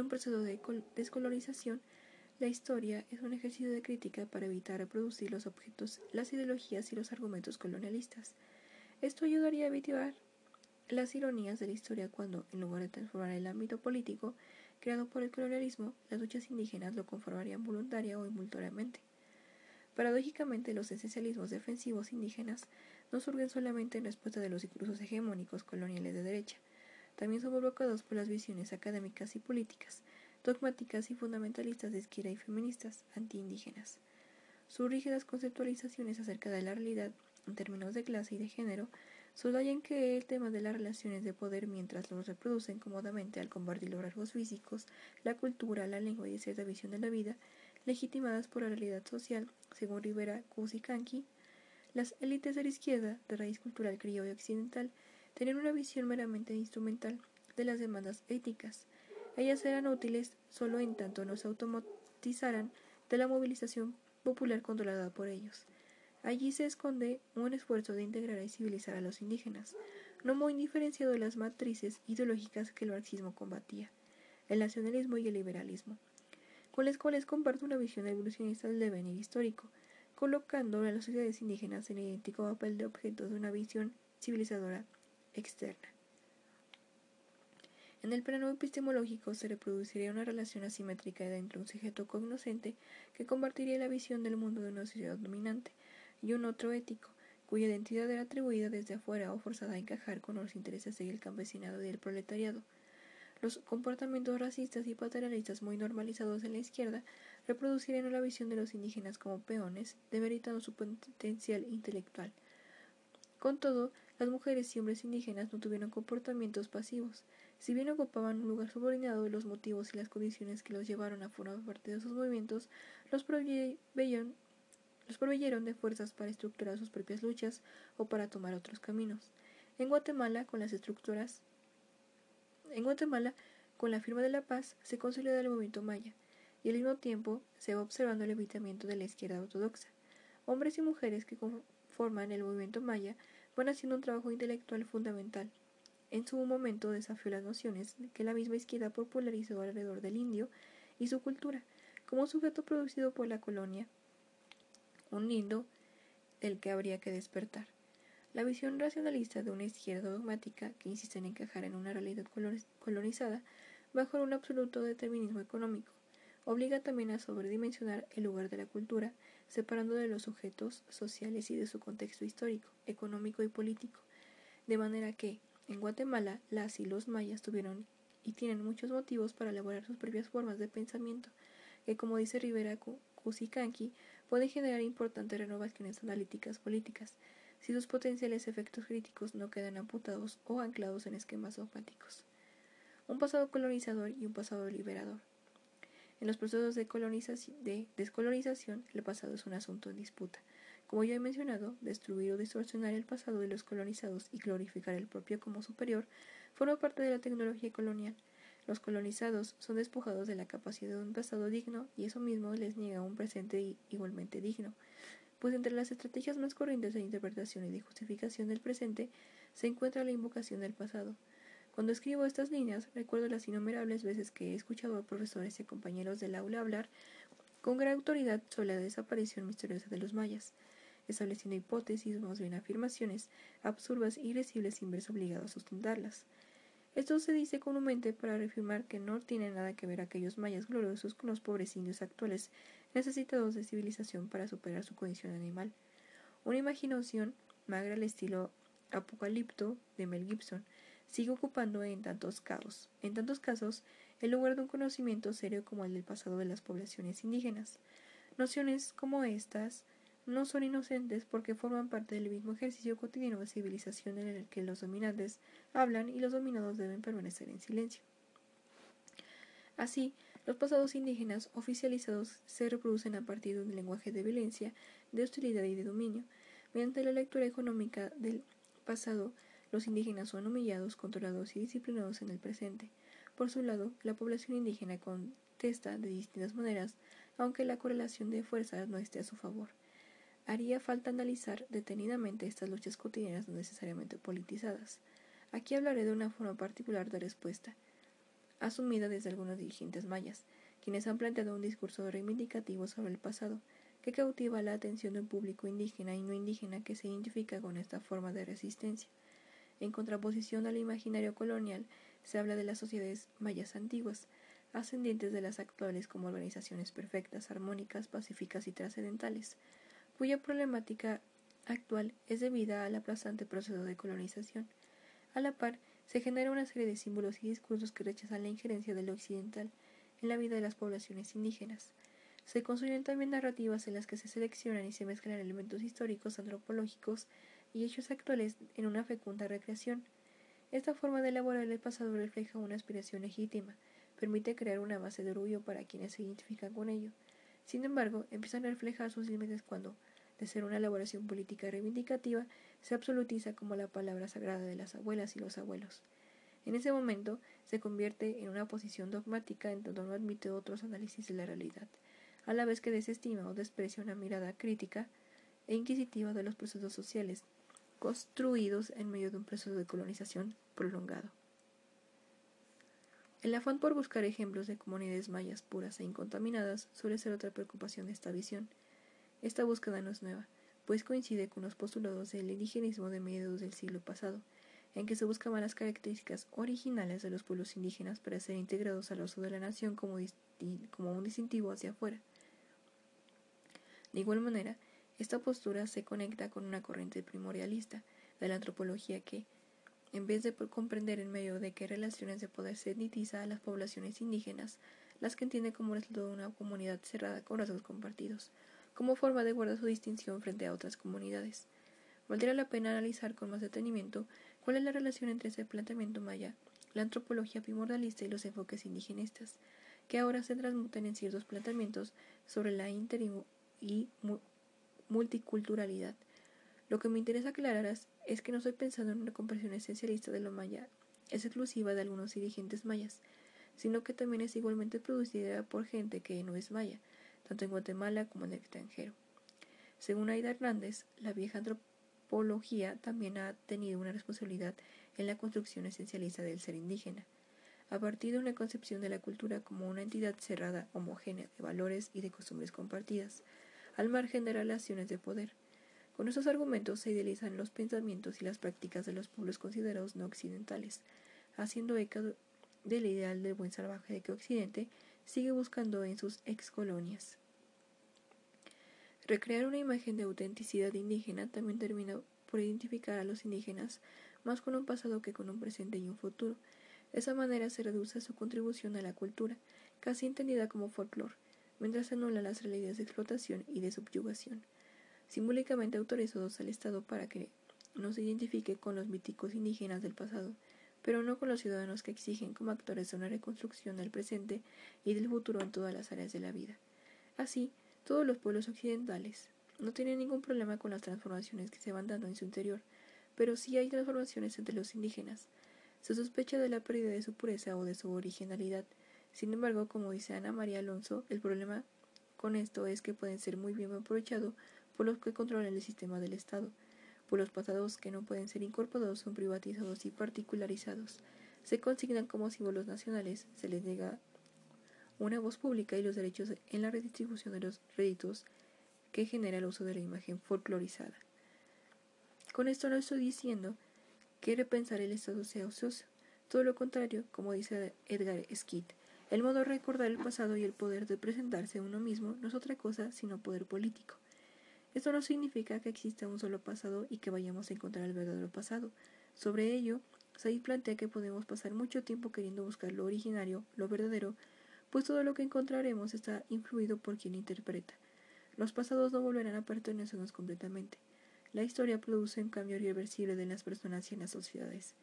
un proceso de descolonización, la historia es un ejercicio de crítica para evitar reproducir los objetos, las ideologías y los argumentos colonialistas. Esto ayudaría a evitar las ironías de la historia cuando, en lugar de transformar el ámbito político creado por el colonialismo, las luchas indígenas lo conformarían voluntaria o involuntariamente. Paradójicamente, los esencialismos defensivos indígenas no surgen solamente en respuesta de los discursos hegemónicos coloniales de derecha, también son provocados por las visiones académicas y políticas, dogmáticas y fundamentalistas de izquierda y feministas antiindígenas. Sus rígidas conceptualizaciones acerca de la realidad en términos de clase y de género Subrayan que el tema de las relaciones de poder mientras los reproducen cómodamente al combatir los rasgos físicos, la cultura, la lengua y cierta visión de la vida, legitimadas por la realidad social, según Rivera Cusicanqui, Las élites de la izquierda, de raíz cultural criolla occidental, tenían una visión meramente instrumental de las demandas éticas. Ellas eran útiles solo en tanto no se automatizaran de la movilización popular controlada por ellos. Allí se esconde un esfuerzo de integrar y civilizar a los indígenas, no muy diferenciado de las matrices ideológicas que el marxismo combatía, el nacionalismo y el liberalismo, con las cuales comparte una visión evolucionista del devenir histórico, colocando a las sociedades indígenas en idéntico papel de objetos de una visión civilizadora externa. En el plano epistemológico se reproduciría una relación asimétrica entre un sujeto cognoscente que compartiría la visión del mundo de una sociedad dominante y un otro ético, cuya identidad era atribuida desde afuera o forzada a encajar con los intereses del campesinado y del proletariado. Los comportamientos racistas y paternalistas muy normalizados en la izquierda reproducirían la visión de los indígenas como peones, demeritando su potencial intelectual. Con todo, las mujeres y hombres indígenas no tuvieron comportamientos pasivos. Si bien ocupaban un lugar subordinado los motivos y las condiciones que los llevaron a formar parte de sus movimientos, los proveyeron los proveyeron de fuerzas para estructurar sus propias luchas o para tomar otros caminos. En Guatemala, con las estructuras en Guatemala, con la firma de la paz, se consolida el movimiento maya, y al mismo tiempo se va observando el evitamiento de la izquierda ortodoxa. Hombres y mujeres que conforman el movimiento maya van haciendo un trabajo intelectual fundamental. En su momento desafió las nociones que la misma izquierda popularizó alrededor del indio y su cultura, como sujeto producido por la colonia un lindo del que habría que despertar. La visión racionalista de una izquierda dogmática que insiste en encajar en una realidad colonizada bajo un absoluto determinismo económico obliga también a sobredimensionar el lugar de la cultura, separando de los sujetos sociales y de su contexto histórico, económico y político, de manera que, en Guatemala, las y los mayas tuvieron y tienen muchos motivos para elaborar sus propias formas de pensamiento, que como dice Rivera Cusicanqui, pueden generar importantes renovaciones analíticas políticas si sus potenciales efectos críticos no quedan amputados o anclados en esquemas dogmáticos. Un pasado colonizador y un pasado liberador. En los procesos de, de descolonización, el pasado es un asunto en disputa. Como ya he mencionado, destruir o distorsionar el pasado de los colonizados y glorificar el propio como superior forma parte de la tecnología colonial. Los colonizados son despojados de la capacidad de un pasado digno y eso mismo les niega un presente igualmente digno, pues entre las estrategias más corrientes de interpretación y de justificación del presente se encuentra la invocación del pasado. Cuando escribo estas líneas, recuerdo las innumerables veces que he escuchado a profesores y compañeros del aula hablar con gran autoridad sobre la desaparición misteriosa de los mayas, estableciendo hipótesis, más bien afirmaciones, absurdas y irresistibles sin verse obligados a sustentarlas. Esto se dice comúnmente para reafirmar que no tiene nada que ver aquellos mayas gloriosos con los pobres indios actuales necesitados de civilización para superar su condición animal. Una imaginación magra al estilo apocalipto de Mel Gibson sigue ocupando en tantos casos, en tantos casos el lugar de un conocimiento serio como el del pasado de las poblaciones indígenas. Nociones como estas no son inocentes porque forman parte del mismo ejercicio cotidiano de civilización en el que los dominantes hablan y los dominados deben permanecer en silencio. Así, los pasados indígenas oficializados se reproducen a partir de un lenguaje de violencia, de hostilidad y de dominio. Mediante la lectura económica del pasado, los indígenas son humillados, controlados y disciplinados en el presente. Por su lado, la población indígena contesta de distintas maneras, aunque la correlación de fuerzas no esté a su favor haría falta analizar detenidamente estas luchas cotidianas no necesariamente politizadas. Aquí hablaré de una forma particular de respuesta, asumida desde algunos dirigentes mayas, quienes han planteado un discurso reivindicativo sobre el pasado, que cautiva la atención de un público indígena y no indígena que se identifica con esta forma de resistencia. En contraposición al imaginario colonial, se habla de las sociedades mayas antiguas, ascendientes de las actuales como organizaciones perfectas, armónicas, pacíficas y trascendentales cuya problemática actual es debida al aplastante proceso de colonización. A la par, se genera una serie de símbolos y discursos que rechazan la injerencia de lo occidental en la vida de las poblaciones indígenas. Se construyen también narrativas en las que se seleccionan y se mezclan elementos históricos, antropológicos y hechos actuales en una fecunda recreación. Esta forma de elaborar el pasado refleja una aspiración legítima, permite crear una base de orgullo para quienes se identifican con ello. Sin embargo, empiezan a reflejar sus límites cuando de ser una elaboración política reivindicativa, se absolutiza como la palabra sagrada de las abuelas y los abuelos. En ese momento se convierte en una posición dogmática en donde no admite otros análisis de la realidad, a la vez que desestima o desprecia una mirada crítica e inquisitiva de los procesos sociales construidos en medio de un proceso de colonización prolongado. El afán por buscar ejemplos de comunidades mayas puras e incontaminadas suele ser otra preocupación de esta visión. Esta búsqueda no es nueva, pues coincide con los postulados del indigenismo de mediados del siglo pasado, en que se buscaban las características originales de los pueblos indígenas para ser integrados al uso de la nación como, como un distintivo hacia afuera. De igual manera, esta postura se conecta con una corriente primordialista de la antropología que, en vez de comprender en medio de qué relaciones de poder se etnitiza a las poblaciones indígenas, las que entiende como resultado de una comunidad cerrada con rasgos compartidos, como forma de guardar su distinción frente a otras comunidades. Valdría la pena analizar con más detenimiento cuál es la relación entre ese planteamiento maya, la antropología primordialista y los enfoques indigenistas, que ahora se transmutan en ciertos planteamientos sobre la inter y multiculturalidad. Lo que me interesa aclarar es que no estoy pensando en una comprensión esencialista de lo maya, es exclusiva de algunos dirigentes mayas, sino que también es igualmente producida por gente que no es maya, tanto en Guatemala como en el extranjero. Según Aida Hernández, la vieja antropología también ha tenido una responsabilidad en la construcción esencialista del ser indígena, a partir de una concepción de la cultura como una entidad cerrada, homogénea, de valores y de costumbres compartidas, al margen de relaciones de poder. Con estos argumentos se idealizan los pensamientos y las prácticas de los pueblos considerados no occidentales, haciendo eco del ideal del buen salvaje de que Occidente sigue buscando en sus excolonias. Recrear una imagen de autenticidad indígena también termina por identificar a los indígenas más con un pasado que con un presente y un futuro. De esa manera se reduce su contribución a la cultura, casi entendida como folclore, mientras se anulan las realidades de explotación y de subyugación, simbólicamente autorizados al Estado para que no se identifique con los míticos indígenas del pasado, pero no con los ciudadanos que exigen como actores de una reconstrucción del presente y del futuro en todas las áreas de la vida. Así, todos los pueblos occidentales no tienen ningún problema con las transformaciones que se van dando en su interior, pero sí hay transformaciones entre los indígenas. Se sospecha de la pérdida de su pureza o de su originalidad, sin embargo, como dice Ana María Alonso, el problema con esto es que pueden ser muy bien aprovechados por los que controlan el sistema del Estado, por los pasados que no pueden ser incorporados son privatizados y particularizados, se consignan como símbolos nacionales, se les niega una voz pública y los derechos en la redistribución de los réditos que genera el uso de la imagen folclorizada. Con esto no estoy diciendo que repensar el Estado sea ocioso, todo lo contrario, como dice Edgar Skeet, el modo de recordar el pasado y el poder de presentarse a uno mismo no es otra cosa sino poder político. Esto no significa que exista un solo pasado y que vayamos a encontrar el verdadero pasado. Sobre ello, Said plantea que podemos pasar mucho tiempo queriendo buscar lo originario, lo verdadero, pues todo lo que encontraremos está influido por quien interpreta. Los pasados no volverán a pertenecernos completamente. La historia produce un cambio irreversible de las personas y en las sociedades.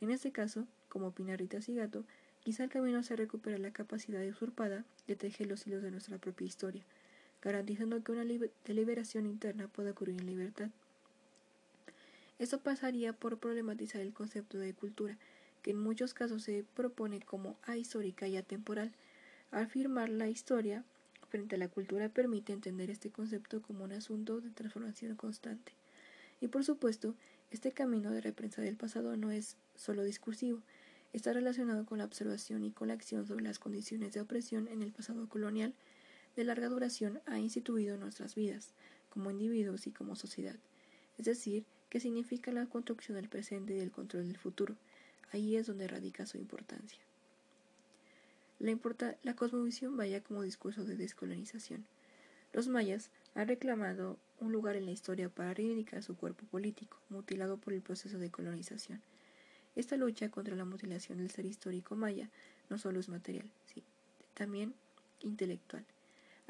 En este caso, como opina Rita Sigato, Quizá el camino sea recuperar la capacidad usurpada de tejer los hilos de nuestra propia historia, garantizando que una deliberación interna pueda ocurrir en libertad. Esto pasaría por problematizar el concepto de cultura, que en muchos casos se propone como ahistórica y atemporal. Afirmar la historia frente a la cultura permite entender este concepto como un asunto de transformación constante. Y por supuesto, este camino de reprensa del pasado no es solo discursivo, está relacionado con la observación y con la acción sobre las condiciones de opresión en el pasado colonial de larga duración ha instituido nuestras vidas, como individuos y como sociedad. Es decir, que significa la construcción del presente y del control del futuro. Ahí es donde radica su importancia. La, la cosmovisión vaya como discurso de descolonización. Los mayas han reclamado un lugar en la historia para reivindicar su cuerpo político, mutilado por el proceso de colonización. Esta lucha contra la mutilación del ser histórico maya no solo es material, sí, también intelectual.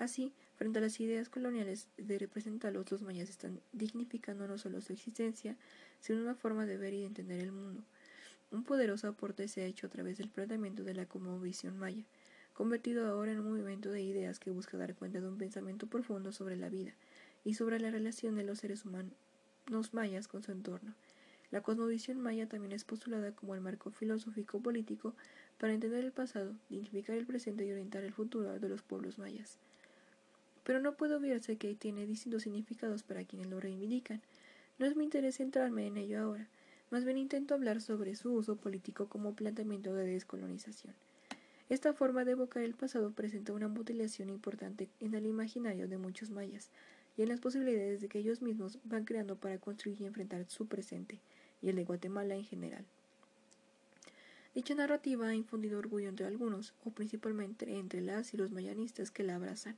Así, frente a las ideas coloniales de representarlos, los mayas están dignificando no solo su existencia, sino una forma de ver y de entender el mundo. Un poderoso aporte se ha hecho a través del planteamiento de la visión maya, convertido ahora en un movimiento de ideas que busca dar cuenta de un pensamiento profundo sobre la vida, y sobre la relación de los seres humanos mayas con su entorno. La cosmovisión maya también es postulada como el marco filosófico político para entender el pasado, identificar el presente y orientar el futuro de los pueblos mayas. Pero no puede obviarse que tiene distintos significados para quienes lo reivindican. No es mi interés centrarme en ello ahora, más bien intento hablar sobre su uso político como planteamiento de descolonización. Esta forma de evocar el pasado presenta una mutilación importante en el imaginario de muchos mayas y en las posibilidades de que ellos mismos van creando para construir y enfrentar su presente y el de Guatemala en general. Dicha narrativa ha infundido orgullo entre algunos, o principalmente entre las y los mayanistas que la abrazan,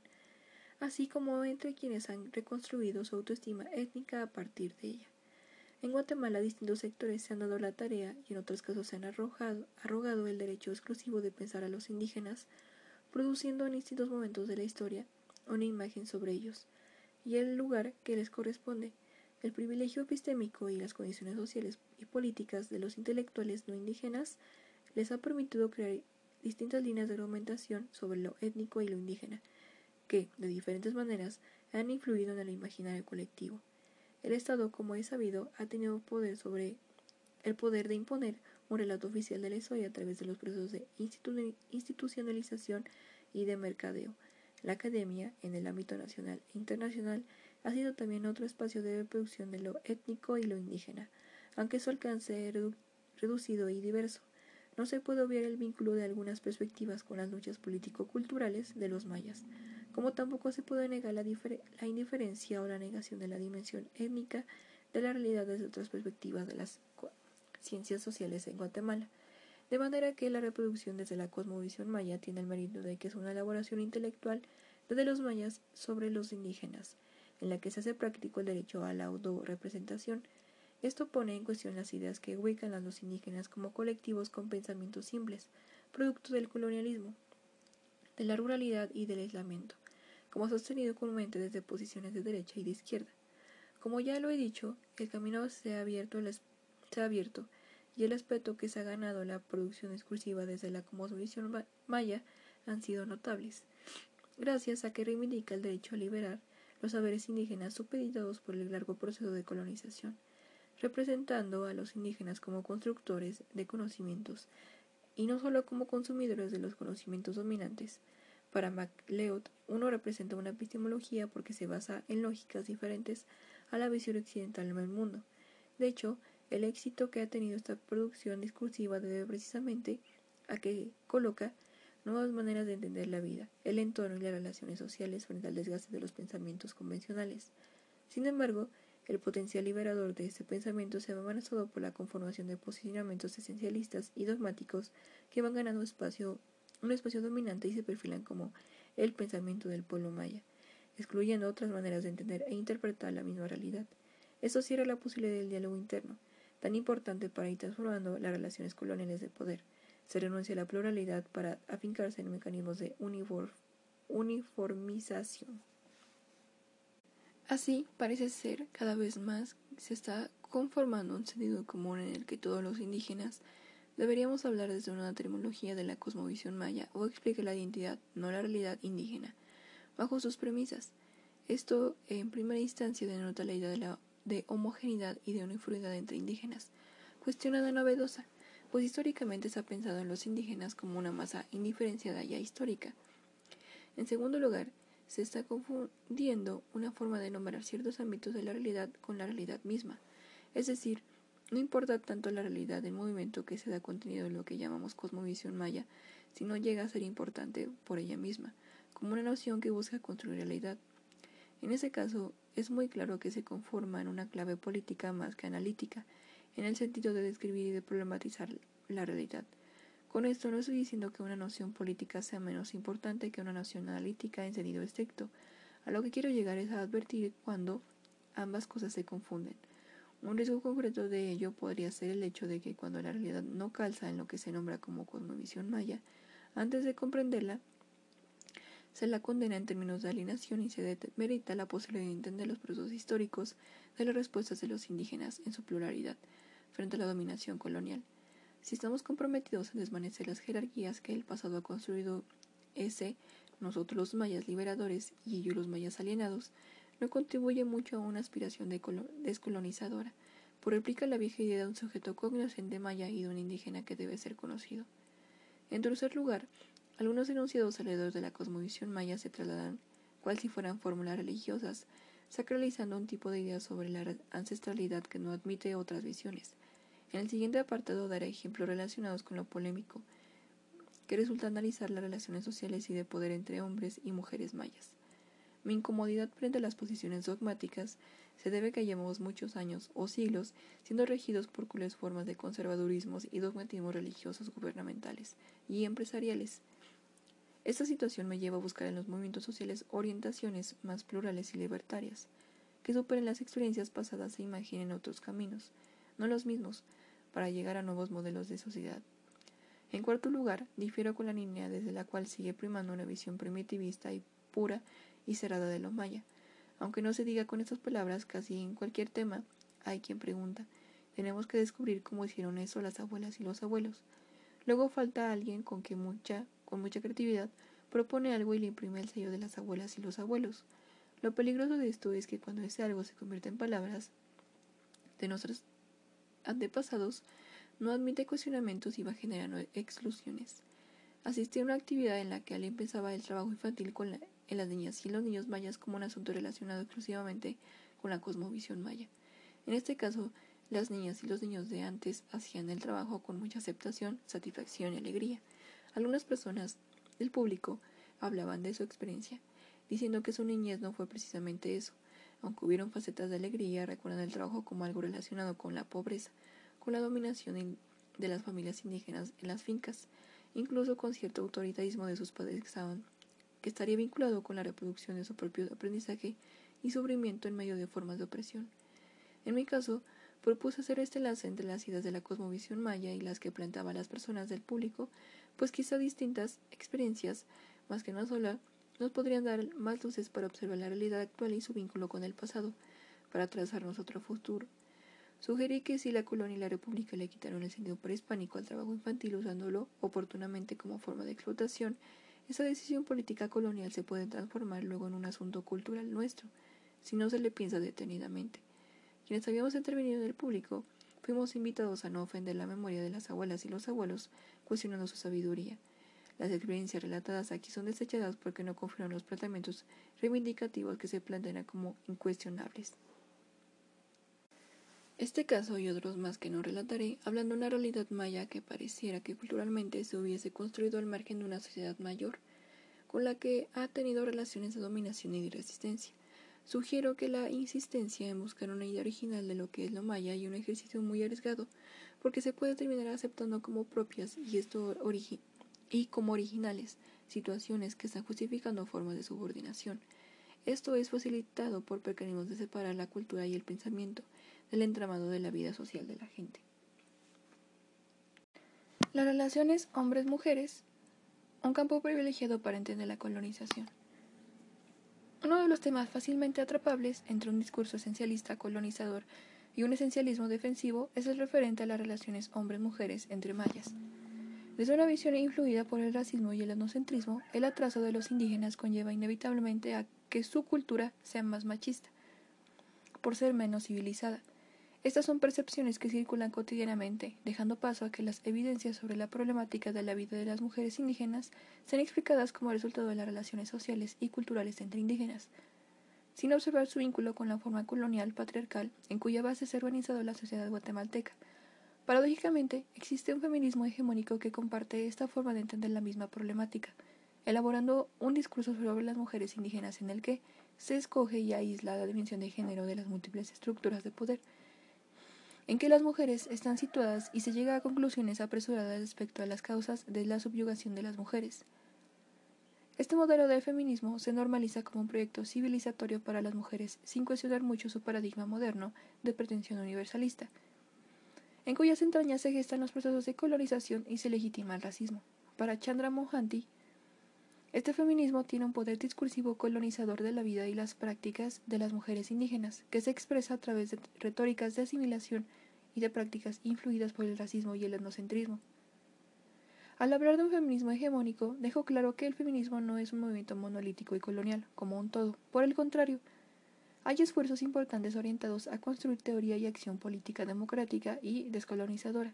así como entre quienes han reconstruido su autoestima étnica a partir de ella. En Guatemala distintos sectores se han dado la tarea y en otros casos se han arrojado, arrogado el derecho exclusivo de pensar a los indígenas, produciendo en distintos momentos de la historia una imagen sobre ellos y el lugar que les corresponde. El privilegio epistémico y las condiciones sociales y políticas de los intelectuales no indígenas les ha permitido crear distintas líneas de argumentación sobre lo étnico y lo indígena, que, de diferentes maneras, han influido en el imaginario colectivo. El Estado, como es sabido, ha tenido poder sobre el poder de imponer un relato oficial de la historia a través de los procesos de institucionalización y de mercadeo. La academia, en el ámbito nacional e internacional, ha sido también otro espacio de reproducción de lo étnico y lo indígena, aunque su alcance es reducido y diverso. No se puede obviar el vínculo de algunas perspectivas con las luchas político-culturales de los mayas, como tampoco se puede negar la, indiferencia o la negación de la dimensión étnica de la realidad desde otras perspectivas de las ciencias sociales en Guatemala. De manera que la reproducción desde la cosmovisión maya tiene el mérito de que es una elaboración intelectual desde los mayas sobre los indígenas, en la que se hace práctico el derecho a la autorrepresentación, esto pone en cuestión las ideas que ubican a los indígenas como colectivos con pensamientos simples, producto del colonialismo, de la ruralidad y del aislamiento, como sostenido comúnmente desde posiciones de derecha y de izquierda. Como ya lo he dicho, el camino se ha abierto, y el aspecto que se ha ganado la producción exclusiva desde la cosmovisión maya han sido notables, gracias a que reivindica el derecho a liberar los saberes indígenas supeditados por el largo proceso de colonización representando a los indígenas como constructores de conocimientos y no solo como consumidores de los conocimientos dominantes. Para MacLeod, uno representa una epistemología porque se basa en lógicas diferentes a la visión occidental del mundo. De hecho, el éxito que ha tenido esta producción discursiva debe precisamente a que coloca nuevas maneras de entender la vida, el entorno y las relaciones sociales frente al desgaste de los pensamientos convencionales. Sin embargo, el potencial liberador de este pensamiento se ve amenazado por la conformación de posicionamientos esencialistas y dogmáticos que van ganando espacio, un espacio dominante y se perfilan como el pensamiento del pueblo maya, excluyendo otras maneras de entender e interpretar la misma realidad. Esto cierra la posibilidad del diálogo interno, tan importante para ir transformando las relaciones coloniales de poder. Se renuncia a la pluralidad para afincarse en mecanismos de uniformización. Así, parece ser, cada vez más se está conformando un sentido común en el que todos los indígenas deberíamos hablar desde una terminología de la cosmovisión maya o explique la identidad, no la realidad indígena, bajo sus premisas. Esto, en primera instancia, denota la idea de, la, de homogeneidad y de uniformidad entre indígenas, cuestionada novedosa, pues históricamente se ha pensado en los indígenas como una masa indiferenciada ya histórica. En segundo lugar, se está confundiendo una forma de nombrar ciertos ámbitos de la realidad con la realidad misma. Es decir, no importa tanto la realidad del movimiento que se da contenido en lo que llamamos cosmovisión maya, sino llega a ser importante por ella misma, como una noción que busca construir realidad. En ese caso, es muy claro que se conforma en una clave política más que analítica, en el sentido de describir y de problematizar la realidad. Con esto no estoy diciendo que una noción política sea menos importante que una noción analítica en sentido estricto. A lo que quiero llegar es a advertir cuando ambas cosas se confunden. Un riesgo concreto de ello podría ser el hecho de que cuando la realidad no calza en lo que se nombra como cosmovisión maya, antes de comprenderla, se la condena en términos de alienación y se demerita la posibilidad de entender los procesos históricos de las respuestas de los indígenas en su pluralidad frente a la dominación colonial. Si estamos comprometidos en desvanecer las jerarquías que el pasado ha construido ese, nosotros los mayas liberadores y ellos los mayas alienados, no contribuye mucho a una aspiración descolonizadora, por replica la vieja idea de un sujeto cognoscente maya y de un indígena que debe ser conocido. En tercer lugar, algunos enunciados alrededor de la cosmovisión maya se trasladan, cual si fueran fórmulas religiosas, sacralizando un tipo de idea sobre la ancestralidad que no admite otras visiones. En el siguiente apartado daré ejemplos relacionados con lo polémico, que resulta analizar las relaciones sociales y de poder entre hombres y mujeres mayas. Mi incomodidad frente a las posiciones dogmáticas se debe que llevamos muchos años o siglos siendo regidos por crueles formas de conservadurismos y dogmatismos religiosos gubernamentales y empresariales. Esta situación me lleva a buscar en los movimientos sociales orientaciones más plurales y libertarias, que superen las experiencias pasadas e imaginen otros caminos, no los mismos, para llegar a nuevos modelos de sociedad. En cuarto lugar, difiero con la línea desde la cual sigue primando una visión primitivista y pura y cerrada de lo maya. Aunque no se diga con estas palabras, casi en cualquier tema hay quien pregunta. Tenemos que descubrir cómo hicieron eso las abuelas y los abuelos. Luego falta alguien con que mucha con mucha creatividad, propone algo y le imprime el sello de las abuelas y los abuelos. Lo peligroso de esto es que cuando ese algo se convierte en palabras de nuestros antepasados, no admite cuestionamientos y va generando exclusiones. Asistí a una actividad en la que alguien pensaba el trabajo infantil con las niñas y los niños mayas como un asunto relacionado exclusivamente con la cosmovisión maya. En este caso, las niñas y los niños de antes hacían el trabajo con mucha aceptación, satisfacción y alegría. Algunas personas del público hablaban de su experiencia, diciendo que su niñez no fue precisamente eso, aunque hubieron facetas de alegría, recuerdan el trabajo como algo relacionado con la pobreza, con la dominación de las familias indígenas en las fincas, incluso con cierto autoritarismo de sus padres que estaría vinculado con la reproducción de su propio aprendizaje y sufrimiento en medio de formas de opresión. En mi caso, propuse hacer este enlace entre las ideas de la cosmovisión maya y las que planteaban las personas del público pues quizá distintas experiencias, más que una sola, nos podrían dar más luces para observar la realidad actual y su vínculo con el pasado, para trazarnos otro futuro. Sugerí que si la colonia y la república le quitaron el sentido prehispánico al trabajo infantil usándolo oportunamente como forma de explotación, esa decisión política colonial se puede transformar luego en un asunto cultural nuestro, si no se le piensa detenidamente. Quienes habíamos intervenido en el público fuimos invitados a no ofender la memoria de las abuelas y los abuelos, cuestionando su sabiduría. Las experiencias relatadas aquí son desechadas porque no confirman los planteamientos reivindicativos que se plantean como incuestionables. Este caso y otros más que no relataré hablan de una realidad maya que pareciera que culturalmente se hubiese construido al margen de una sociedad mayor, con la que ha tenido relaciones de dominación y de resistencia. Sugiero que la insistencia en buscar una idea original de lo que es lo maya y un ejercicio muy arriesgado, porque se puede terminar aceptando como propias y esto y como originales situaciones que están justificando formas de subordinación. Esto es facilitado por mecanismos de separar la cultura y el pensamiento del entramado de la vida social de la gente. Las relaciones hombres-mujeres, un campo privilegiado para entender la colonización. Uno de los temas fácilmente atrapables entre un discurso esencialista colonizador y un esencialismo defensivo es el referente a las relaciones hombres-mujeres entre mayas. Desde una visión influida por el racismo y el etnocentrismo, el atraso de los indígenas conlleva inevitablemente a que su cultura sea más machista, por ser menos civilizada. Estas son percepciones que circulan cotidianamente, dejando paso a que las evidencias sobre la problemática de la vida de las mujeres indígenas sean explicadas como resultado de las relaciones sociales y culturales entre indígenas, sin observar su vínculo con la forma colonial patriarcal en cuya base se ha organizado la sociedad guatemalteca. Paradójicamente, existe un feminismo hegemónico que comparte esta forma de entender la misma problemática, elaborando un discurso sobre las mujeres indígenas en el que se escoge y aísla la dimensión de género de las múltiples estructuras de poder en que las mujeres están situadas y se llega a conclusiones apresuradas respecto a las causas de la subyugación de las mujeres. Este modelo de feminismo se normaliza como un proyecto civilizatorio para las mujeres sin cuestionar mucho su paradigma moderno de pretensión universalista, en cuyas entrañas se gestan los procesos de colonización y se legitima el racismo. Para Chandra Mohanty, este feminismo tiene un poder discursivo colonizador de la vida y las prácticas de las mujeres indígenas, que se expresa a través de retóricas de asimilación y de prácticas influidas por el racismo y el etnocentrismo. Al hablar de un feminismo hegemónico, dejo claro que el feminismo no es un movimiento monolítico y colonial, como un todo. Por el contrario, hay esfuerzos importantes orientados a construir teoría y acción política democrática y descolonizadora.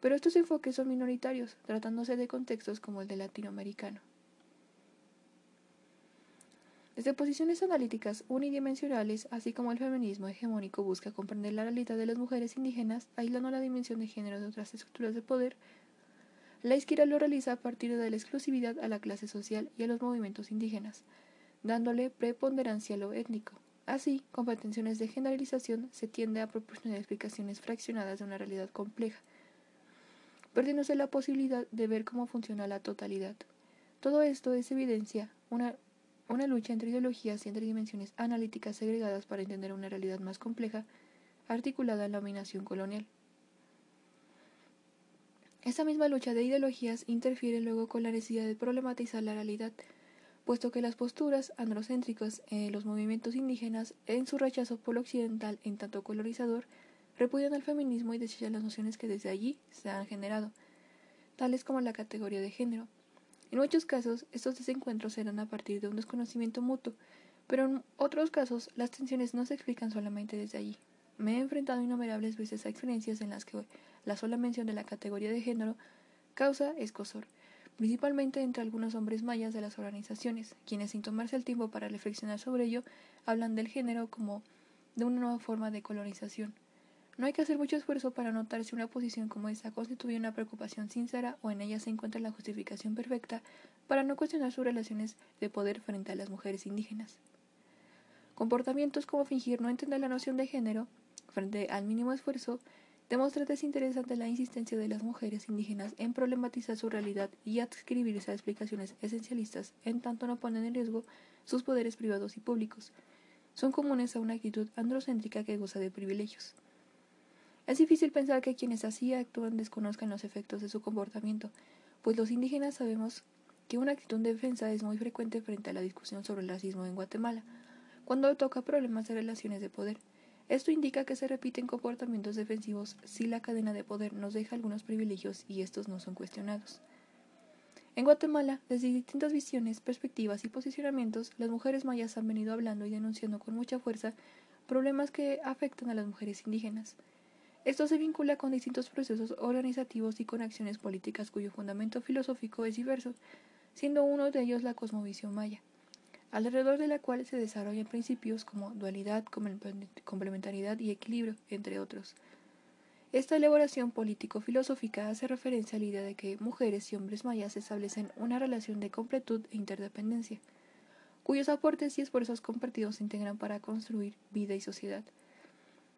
Pero estos enfoques son minoritarios, tratándose de contextos como el de latinoamericano. Desde posiciones analíticas unidimensionales, así como el feminismo hegemónico busca comprender la realidad de las mujeres indígenas, aislando la dimensión de género de otras estructuras de poder, la izquierda lo realiza a partir de la exclusividad a la clase social y a los movimientos indígenas, dándole preponderancia a lo étnico. Así, con pretensiones de generalización, se tiende a proporcionar explicaciones fraccionadas de una realidad compleja, perdiéndose la posibilidad de ver cómo funciona la totalidad. Todo esto es evidencia una, una lucha entre ideologías y entre dimensiones analíticas segregadas para entender una realidad más compleja, articulada en la dominación colonial. Esta misma lucha de ideologías interfiere luego con la necesidad de problematizar la realidad, puesto que las posturas androcéntricas en los movimientos indígenas, en su rechazo por lo occidental en tanto colonizador, repudian al feminismo y desechan las nociones que desde allí se han generado, tales como la categoría de género. En muchos casos, estos desencuentros se dan a partir de un desconocimiento mutuo, pero en otros casos las tensiones no se explican solamente desde allí. Me he enfrentado innumerables veces a experiencias en las que la sola mención de la categoría de género causa escosor, principalmente entre algunos hombres mayas de las organizaciones, quienes sin tomarse el tiempo para reflexionar sobre ello, hablan del género como de una nueva forma de colonización. No hay que hacer mucho esfuerzo para notar si una posición como esta constituye una preocupación sincera o en ella se encuentra la justificación perfecta para no cuestionar sus relaciones de poder frente a las mujeres indígenas. Comportamientos como fingir no entender la noción de género, frente al mínimo esfuerzo, demuestra desinteresante la insistencia de las mujeres indígenas en problematizar su realidad y adscribirse a explicaciones esencialistas, en tanto no ponen en riesgo sus poderes privados y públicos. Son comunes a una actitud androcéntrica que goza de privilegios. Es difícil pensar que quienes así actúan desconozcan los efectos de su comportamiento, pues los indígenas sabemos que una actitud de defensa es muy frecuente frente a la discusión sobre el racismo en Guatemala, cuando toca problemas de relaciones de poder. Esto indica que se repiten comportamientos defensivos si la cadena de poder nos deja algunos privilegios y estos no son cuestionados. En Guatemala, desde distintas visiones, perspectivas y posicionamientos, las mujeres mayas han venido hablando y denunciando con mucha fuerza problemas que afectan a las mujeres indígenas. Esto se vincula con distintos procesos organizativos y con acciones políticas cuyo fundamento filosófico es diverso, siendo uno de ellos la cosmovisión maya, alrededor de la cual se desarrollan principios como dualidad, complementariedad y equilibrio, entre otros. Esta elaboración político-filosófica hace referencia a la idea de que mujeres y hombres mayas establecen una relación de completud e interdependencia, cuyos aportes y esfuerzos compartidos se integran para construir vida y sociedad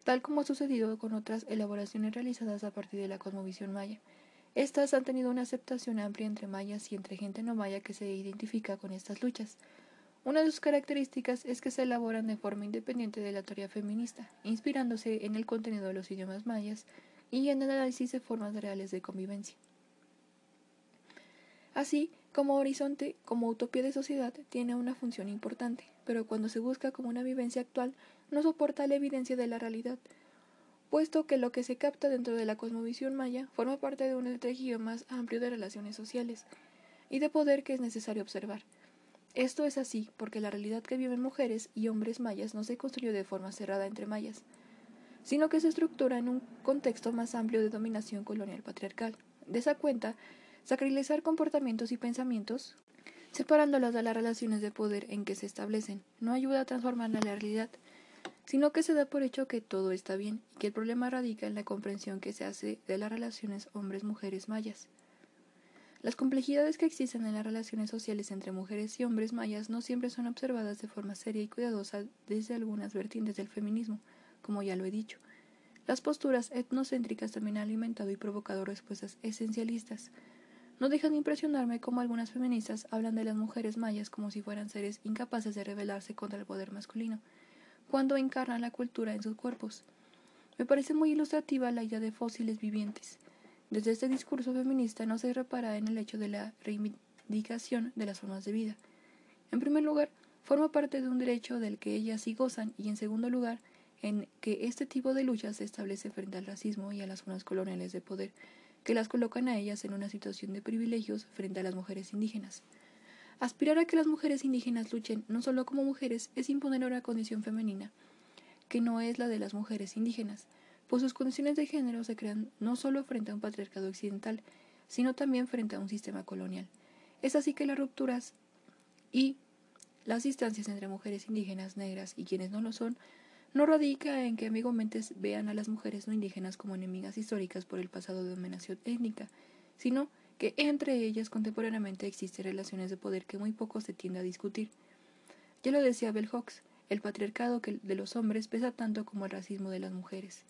tal como ha sucedido con otras elaboraciones realizadas a partir de la cosmovisión maya. Estas han tenido una aceptación amplia entre mayas y entre gente no maya que se identifica con estas luchas. Una de sus características es que se elaboran de forma independiente de la teoría feminista, inspirándose en el contenido de los idiomas mayas y en el análisis de formas reales de convivencia. Así, como horizonte, como utopía de sociedad, tiene una función importante, pero cuando se busca como una vivencia actual, no soporta la evidencia de la realidad, puesto que lo que se capta dentro de la cosmovisión maya forma parte de un entregido más amplio de relaciones sociales y de poder que es necesario observar. Esto es así porque la realidad que viven mujeres y hombres mayas no se construyó de forma cerrada entre mayas, sino que se estructura en un contexto más amplio de dominación colonial patriarcal. De esa cuenta, Sacralizar comportamientos y pensamientos, separándolos de las relaciones de poder en que se establecen, no ayuda a transformar la realidad, sino que se da por hecho que todo está bien y que el problema radica en la comprensión que se hace de las relaciones hombres-mujeres mayas. Las complejidades que existen en las relaciones sociales entre mujeres y hombres mayas no siempre son observadas de forma seria y cuidadosa desde algunas vertientes del feminismo, como ya lo he dicho. Las posturas etnocéntricas también han alimentado y provocado respuestas esencialistas, no dejan de impresionarme cómo algunas feministas hablan de las mujeres mayas como si fueran seres incapaces de rebelarse contra el poder masculino, cuando encarnan la cultura en sus cuerpos. Me parece muy ilustrativa la idea de fósiles vivientes. Desde este discurso feminista no se repara en el hecho de la reivindicación de las formas de vida. En primer lugar, forma parte de un derecho del que ellas sí gozan y en segundo lugar, en que este tipo de lucha se establece frente al racismo y a las formas coloniales de poder que las colocan a ellas en una situación de privilegios frente a las mujeres indígenas. Aspirar a que las mujeres indígenas luchen no solo como mujeres es imponer una condición femenina, que no es la de las mujeres indígenas, pues sus condiciones de género se crean no solo frente a un patriarcado occidental, sino también frente a un sistema colonial. Es así que las rupturas y las distancias entre mujeres indígenas negras y quienes no lo son no radica en que ambiguamente vean a las mujeres no indígenas como enemigas históricas por el pasado de dominación étnica, sino que entre ellas contemporáneamente existen relaciones de poder que muy poco se tiende a discutir. Ya lo decía Bell Hooks, el patriarcado de los hombres pesa tanto como el racismo de las mujeres.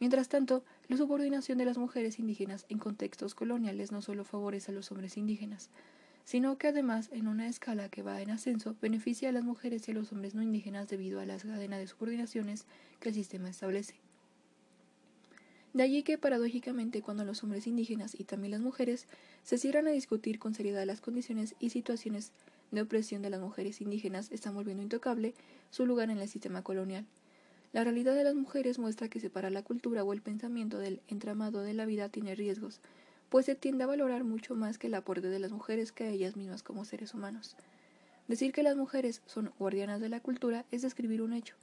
Mientras tanto, la subordinación de las mujeres indígenas en contextos coloniales no solo favorece a los hombres indígenas, sino que además, en una escala que va en ascenso, beneficia a las mujeres y a los hombres no indígenas debido a las cadenas de subordinaciones que el sistema establece. De allí que, paradójicamente, cuando los hombres indígenas y también las mujeres se cierran a discutir con seriedad las condiciones y situaciones de opresión de las mujeres indígenas, están volviendo intocable su lugar en el sistema colonial. La realidad de las mujeres muestra que separar la cultura o el pensamiento del entramado de la vida tiene riesgos, pues se tiende a valorar mucho más que el aporte de las mujeres que a ellas mismas como seres humanos. Decir que las mujeres son guardianas de la cultura es describir un hecho.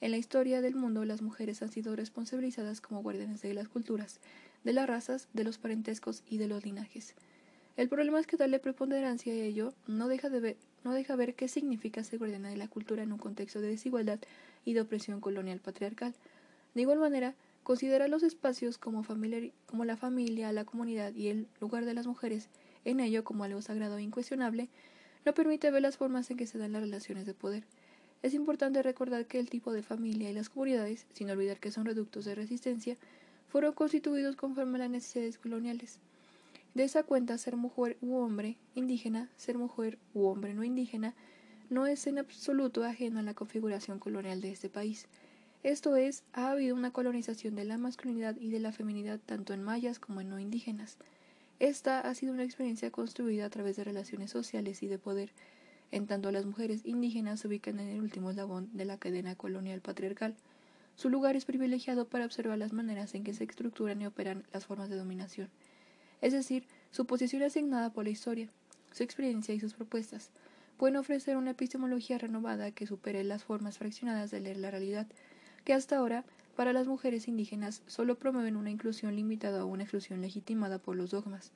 En la historia del mundo las mujeres han sido responsabilizadas como guardianes de las culturas, de las razas, de los parentescos y de los linajes. El problema es que darle preponderancia a ello no deja, de ver, no deja ver qué significa ser guardiana de la cultura en un contexto de desigualdad y de opresión colonial patriarcal. De igual manera, considera los espacios como, como la familia, la comunidad y el lugar de las mujeres en ello como algo sagrado e incuestionable, no permite ver las formas en que se dan las relaciones de poder. Es importante recordar que el tipo de familia y las comunidades, sin olvidar que son reductos de resistencia, fueron constituidos conforme a las necesidades coloniales. De esa cuenta, ser mujer u hombre indígena, ser mujer u hombre no indígena, no es en absoluto ajeno a la configuración colonial de este país. Esto es, ha habido una colonización de la masculinidad y de la feminidad tanto en mayas como en no indígenas. Esta ha sido una experiencia construida a través de relaciones sociales y de poder, en tanto las mujeres indígenas se ubican en el último eslabón de la cadena colonial patriarcal. Su lugar es privilegiado para observar las maneras en que se estructuran y operan las formas de dominación, es decir, su posición asignada por la historia, su experiencia y sus propuestas. Pueden ofrecer una epistemología renovada que supere las formas fraccionadas de leer la realidad, que hasta ahora, para las mujeres indígenas, solo promueven una inclusión limitada o una exclusión legitimada por los dogmas.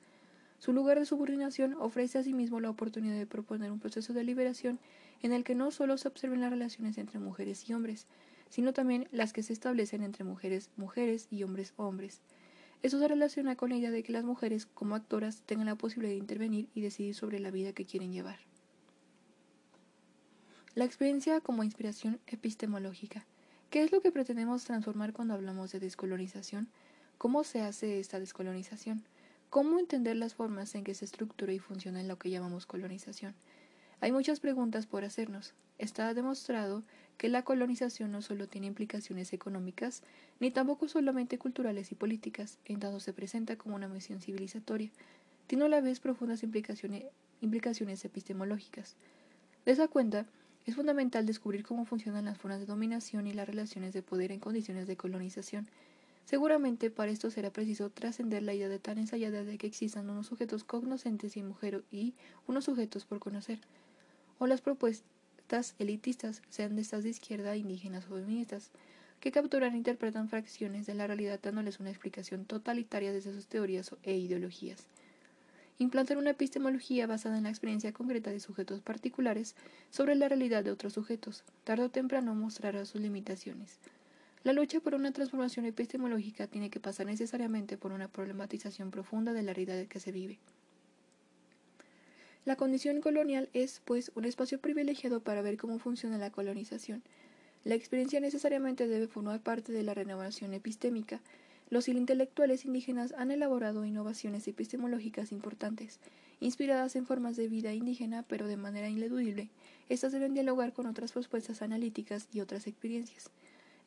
Su lugar de subordinación ofrece asimismo la oportunidad de proponer un proceso de liberación en el que no solo se observen las relaciones entre mujeres y hombres, sino también las que se establecen entre mujeres, mujeres y hombres, hombres. Eso se relaciona con la idea de que las mujeres, como actoras, tengan la posibilidad de intervenir y decidir sobre la vida que quieren llevar. La experiencia como inspiración epistemológica. ¿Qué es lo que pretendemos transformar cuando hablamos de descolonización? ¿Cómo se hace esta descolonización? ¿Cómo entender las formas en que se estructura y funciona en lo que llamamos colonización? Hay muchas preguntas por hacernos. Está demostrado que la colonización no solo tiene implicaciones económicas, ni tampoco solamente culturales y políticas, en tanto se presenta como una misión civilizatoria, tiene a la vez profundas implicaciones, implicaciones epistemológicas. De esa cuenta, es fundamental descubrir cómo funcionan las formas de dominación y las relaciones de poder en condiciones de colonización. Seguramente para esto será preciso trascender la idea de tan ensayada de que existan unos sujetos cognoscentes y mujeres y unos sujetos por conocer, o las propuestas elitistas, sean de estas de izquierda, indígenas o feministas, que capturan e interpretan fracciones de la realidad dándoles una explicación totalitaria desde sus teorías e ideologías. Implantar una epistemología basada en la experiencia concreta de sujetos particulares sobre la realidad de otros sujetos, tarde o temprano mostrará sus limitaciones. La lucha por una transformación epistemológica tiene que pasar necesariamente por una problematización profunda de la realidad que se vive. La condición colonial es, pues, un espacio privilegiado para ver cómo funciona la colonización. La experiencia necesariamente debe formar parte de la renovación epistémica, los intelectuales indígenas han elaborado innovaciones epistemológicas importantes, inspiradas en formas de vida indígena, pero de manera ineludible. Estas deben dialogar con otras propuestas analíticas y otras experiencias.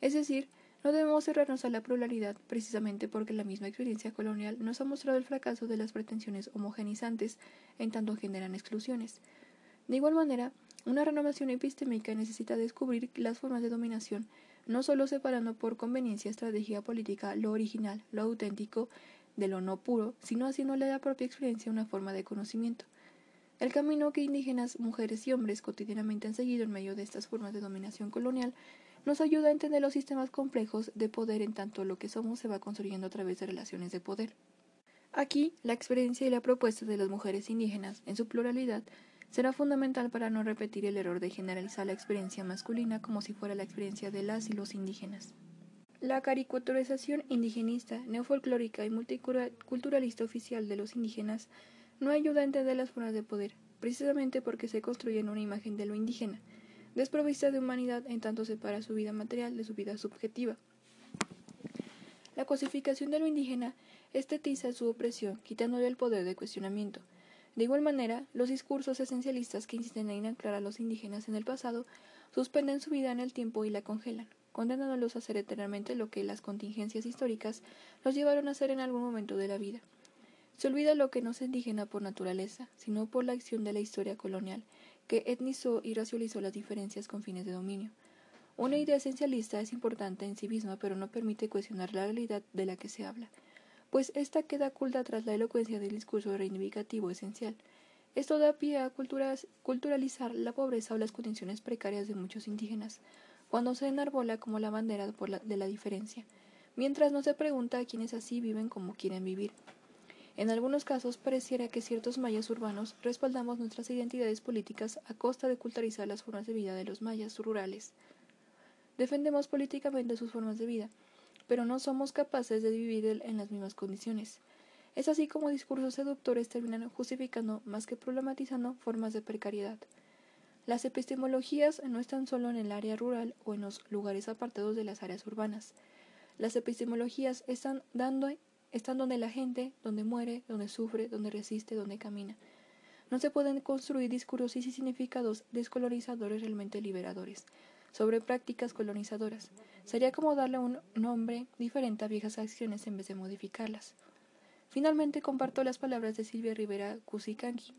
Es decir, no debemos cerrarnos a la pluralidad precisamente porque la misma experiencia colonial nos ha mostrado el fracaso de las pretensiones homogenizantes en tanto generan exclusiones. De igual manera, una renovación epistémica necesita descubrir las formas de dominación no solo separando por conveniencia estrategia política lo original, lo auténtico, de lo no puro, sino haciéndole a la propia experiencia una forma de conocimiento. El camino que indígenas, mujeres y hombres cotidianamente han seguido en medio de estas formas de dominación colonial nos ayuda a entender los sistemas complejos de poder en tanto lo que somos se va construyendo a través de relaciones de poder. Aquí, la experiencia y la propuesta de las mujeres indígenas, en su pluralidad, será fundamental para no repetir el error de generalizar la experiencia masculina como si fuera la experiencia de las y los indígenas. La caricaturización indigenista, neofolclórica y multiculturalista oficial de los indígenas no ayuda a entender las formas de poder, precisamente porque se construye en una imagen de lo indígena, desprovista de humanidad en tanto separa su vida material de su vida subjetiva. La cosificación de lo indígena estetiza su opresión, quitándole el poder de cuestionamiento. De igual manera, los discursos esencialistas que insisten en anclar a los indígenas en el pasado suspenden su vida en el tiempo y la congelan, condenándolos a hacer eternamente lo que las contingencias históricas los llevaron a hacer en algún momento de la vida. Se olvida lo que no es indígena por naturaleza, sino por la acción de la historia colonial, que etnizó y racializó las diferencias con fines de dominio. Una idea esencialista es importante en sí misma, pero no permite cuestionar la realidad de la que se habla, pues ésta queda oculta tras la elocuencia del discurso reivindicativo esencial. Esto da pie a culturalizar la pobreza o las condiciones precarias de muchos indígenas, cuando se enarbola como la bandera de la diferencia, mientras no se pregunta a quienes así viven como quieren vivir. En algunos casos pareciera que ciertos mayas urbanos respaldamos nuestras identidades políticas a costa de culturizar las formas de vida de los mayas rurales. Defendemos políticamente sus formas de vida, pero no somos capaces de vivir en las mismas condiciones. Es así como discursos seductores terminan justificando más que problematizando formas de precariedad. Las epistemologías no están solo en el área rural o en los lugares apartados de las áreas urbanas. Las epistemologías están dando están donde la gente, donde muere, donde sufre, donde resiste, donde camina. No se pueden construir discursos y significados descolonizadores realmente liberadores sobre prácticas colonizadoras. Sería como darle un nombre diferente a viejas acciones en vez de modificarlas. Finalmente comparto las palabras de Silvia Rivera Cusicanqui,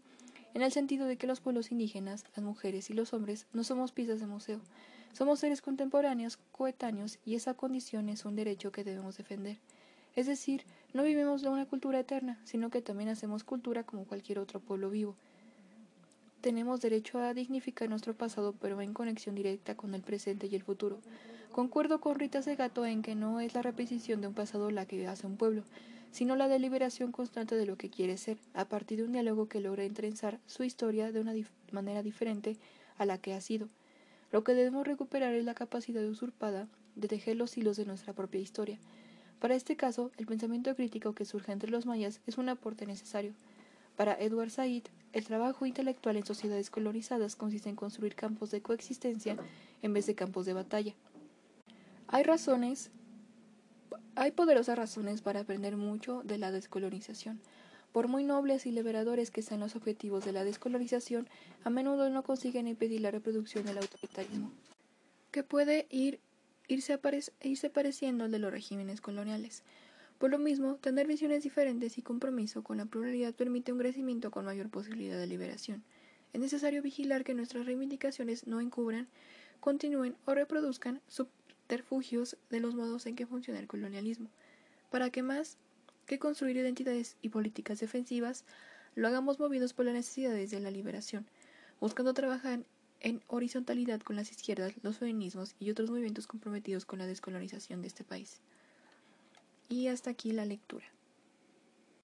en el sentido de que los pueblos indígenas, las mujeres y los hombres no somos piezas de museo, somos seres contemporáneos, coetáneos, y esa condición es un derecho que debemos defender. Es decir, no vivimos de una cultura eterna, sino que también hacemos cultura como cualquier otro pueblo vivo. Tenemos derecho a dignificar nuestro pasado, pero en conexión directa con el presente y el futuro. Concuerdo con Rita Segato en que no es la repetición de un pasado la que hace un pueblo, sino la deliberación constante de lo que quiere ser, a partir de un diálogo que logra entrenzar su historia de una manera diferente a la que ha sido. Lo que debemos recuperar es la capacidad usurpada de tejer los hilos de nuestra propia historia, para este caso, el pensamiento crítico que surge entre los mayas es un aporte necesario. Para Edward Said, el trabajo intelectual en sociedades colonizadas consiste en construir campos de coexistencia en vez de campos de batalla. Hay razones, hay poderosas razones para aprender mucho de la descolonización. Por muy nobles y liberadores que sean los objetivos de la descolonización, a menudo no consiguen impedir la reproducción del autoritarismo, que puede ir irse, e irse pareciendo al de los regímenes coloniales. Por lo mismo, tener visiones diferentes y compromiso con la pluralidad permite un crecimiento con mayor posibilidad de liberación. Es necesario vigilar que nuestras reivindicaciones no encubran, continúen o reproduzcan subterfugios de los modos en que funciona el colonialismo, para que más que construir identidades y políticas defensivas, lo hagamos movidos por las necesidades de la liberación, buscando trabajar en horizontalidad con las izquierdas, los feminismos y otros movimientos comprometidos con la descolonización de este país. Y hasta aquí la lectura.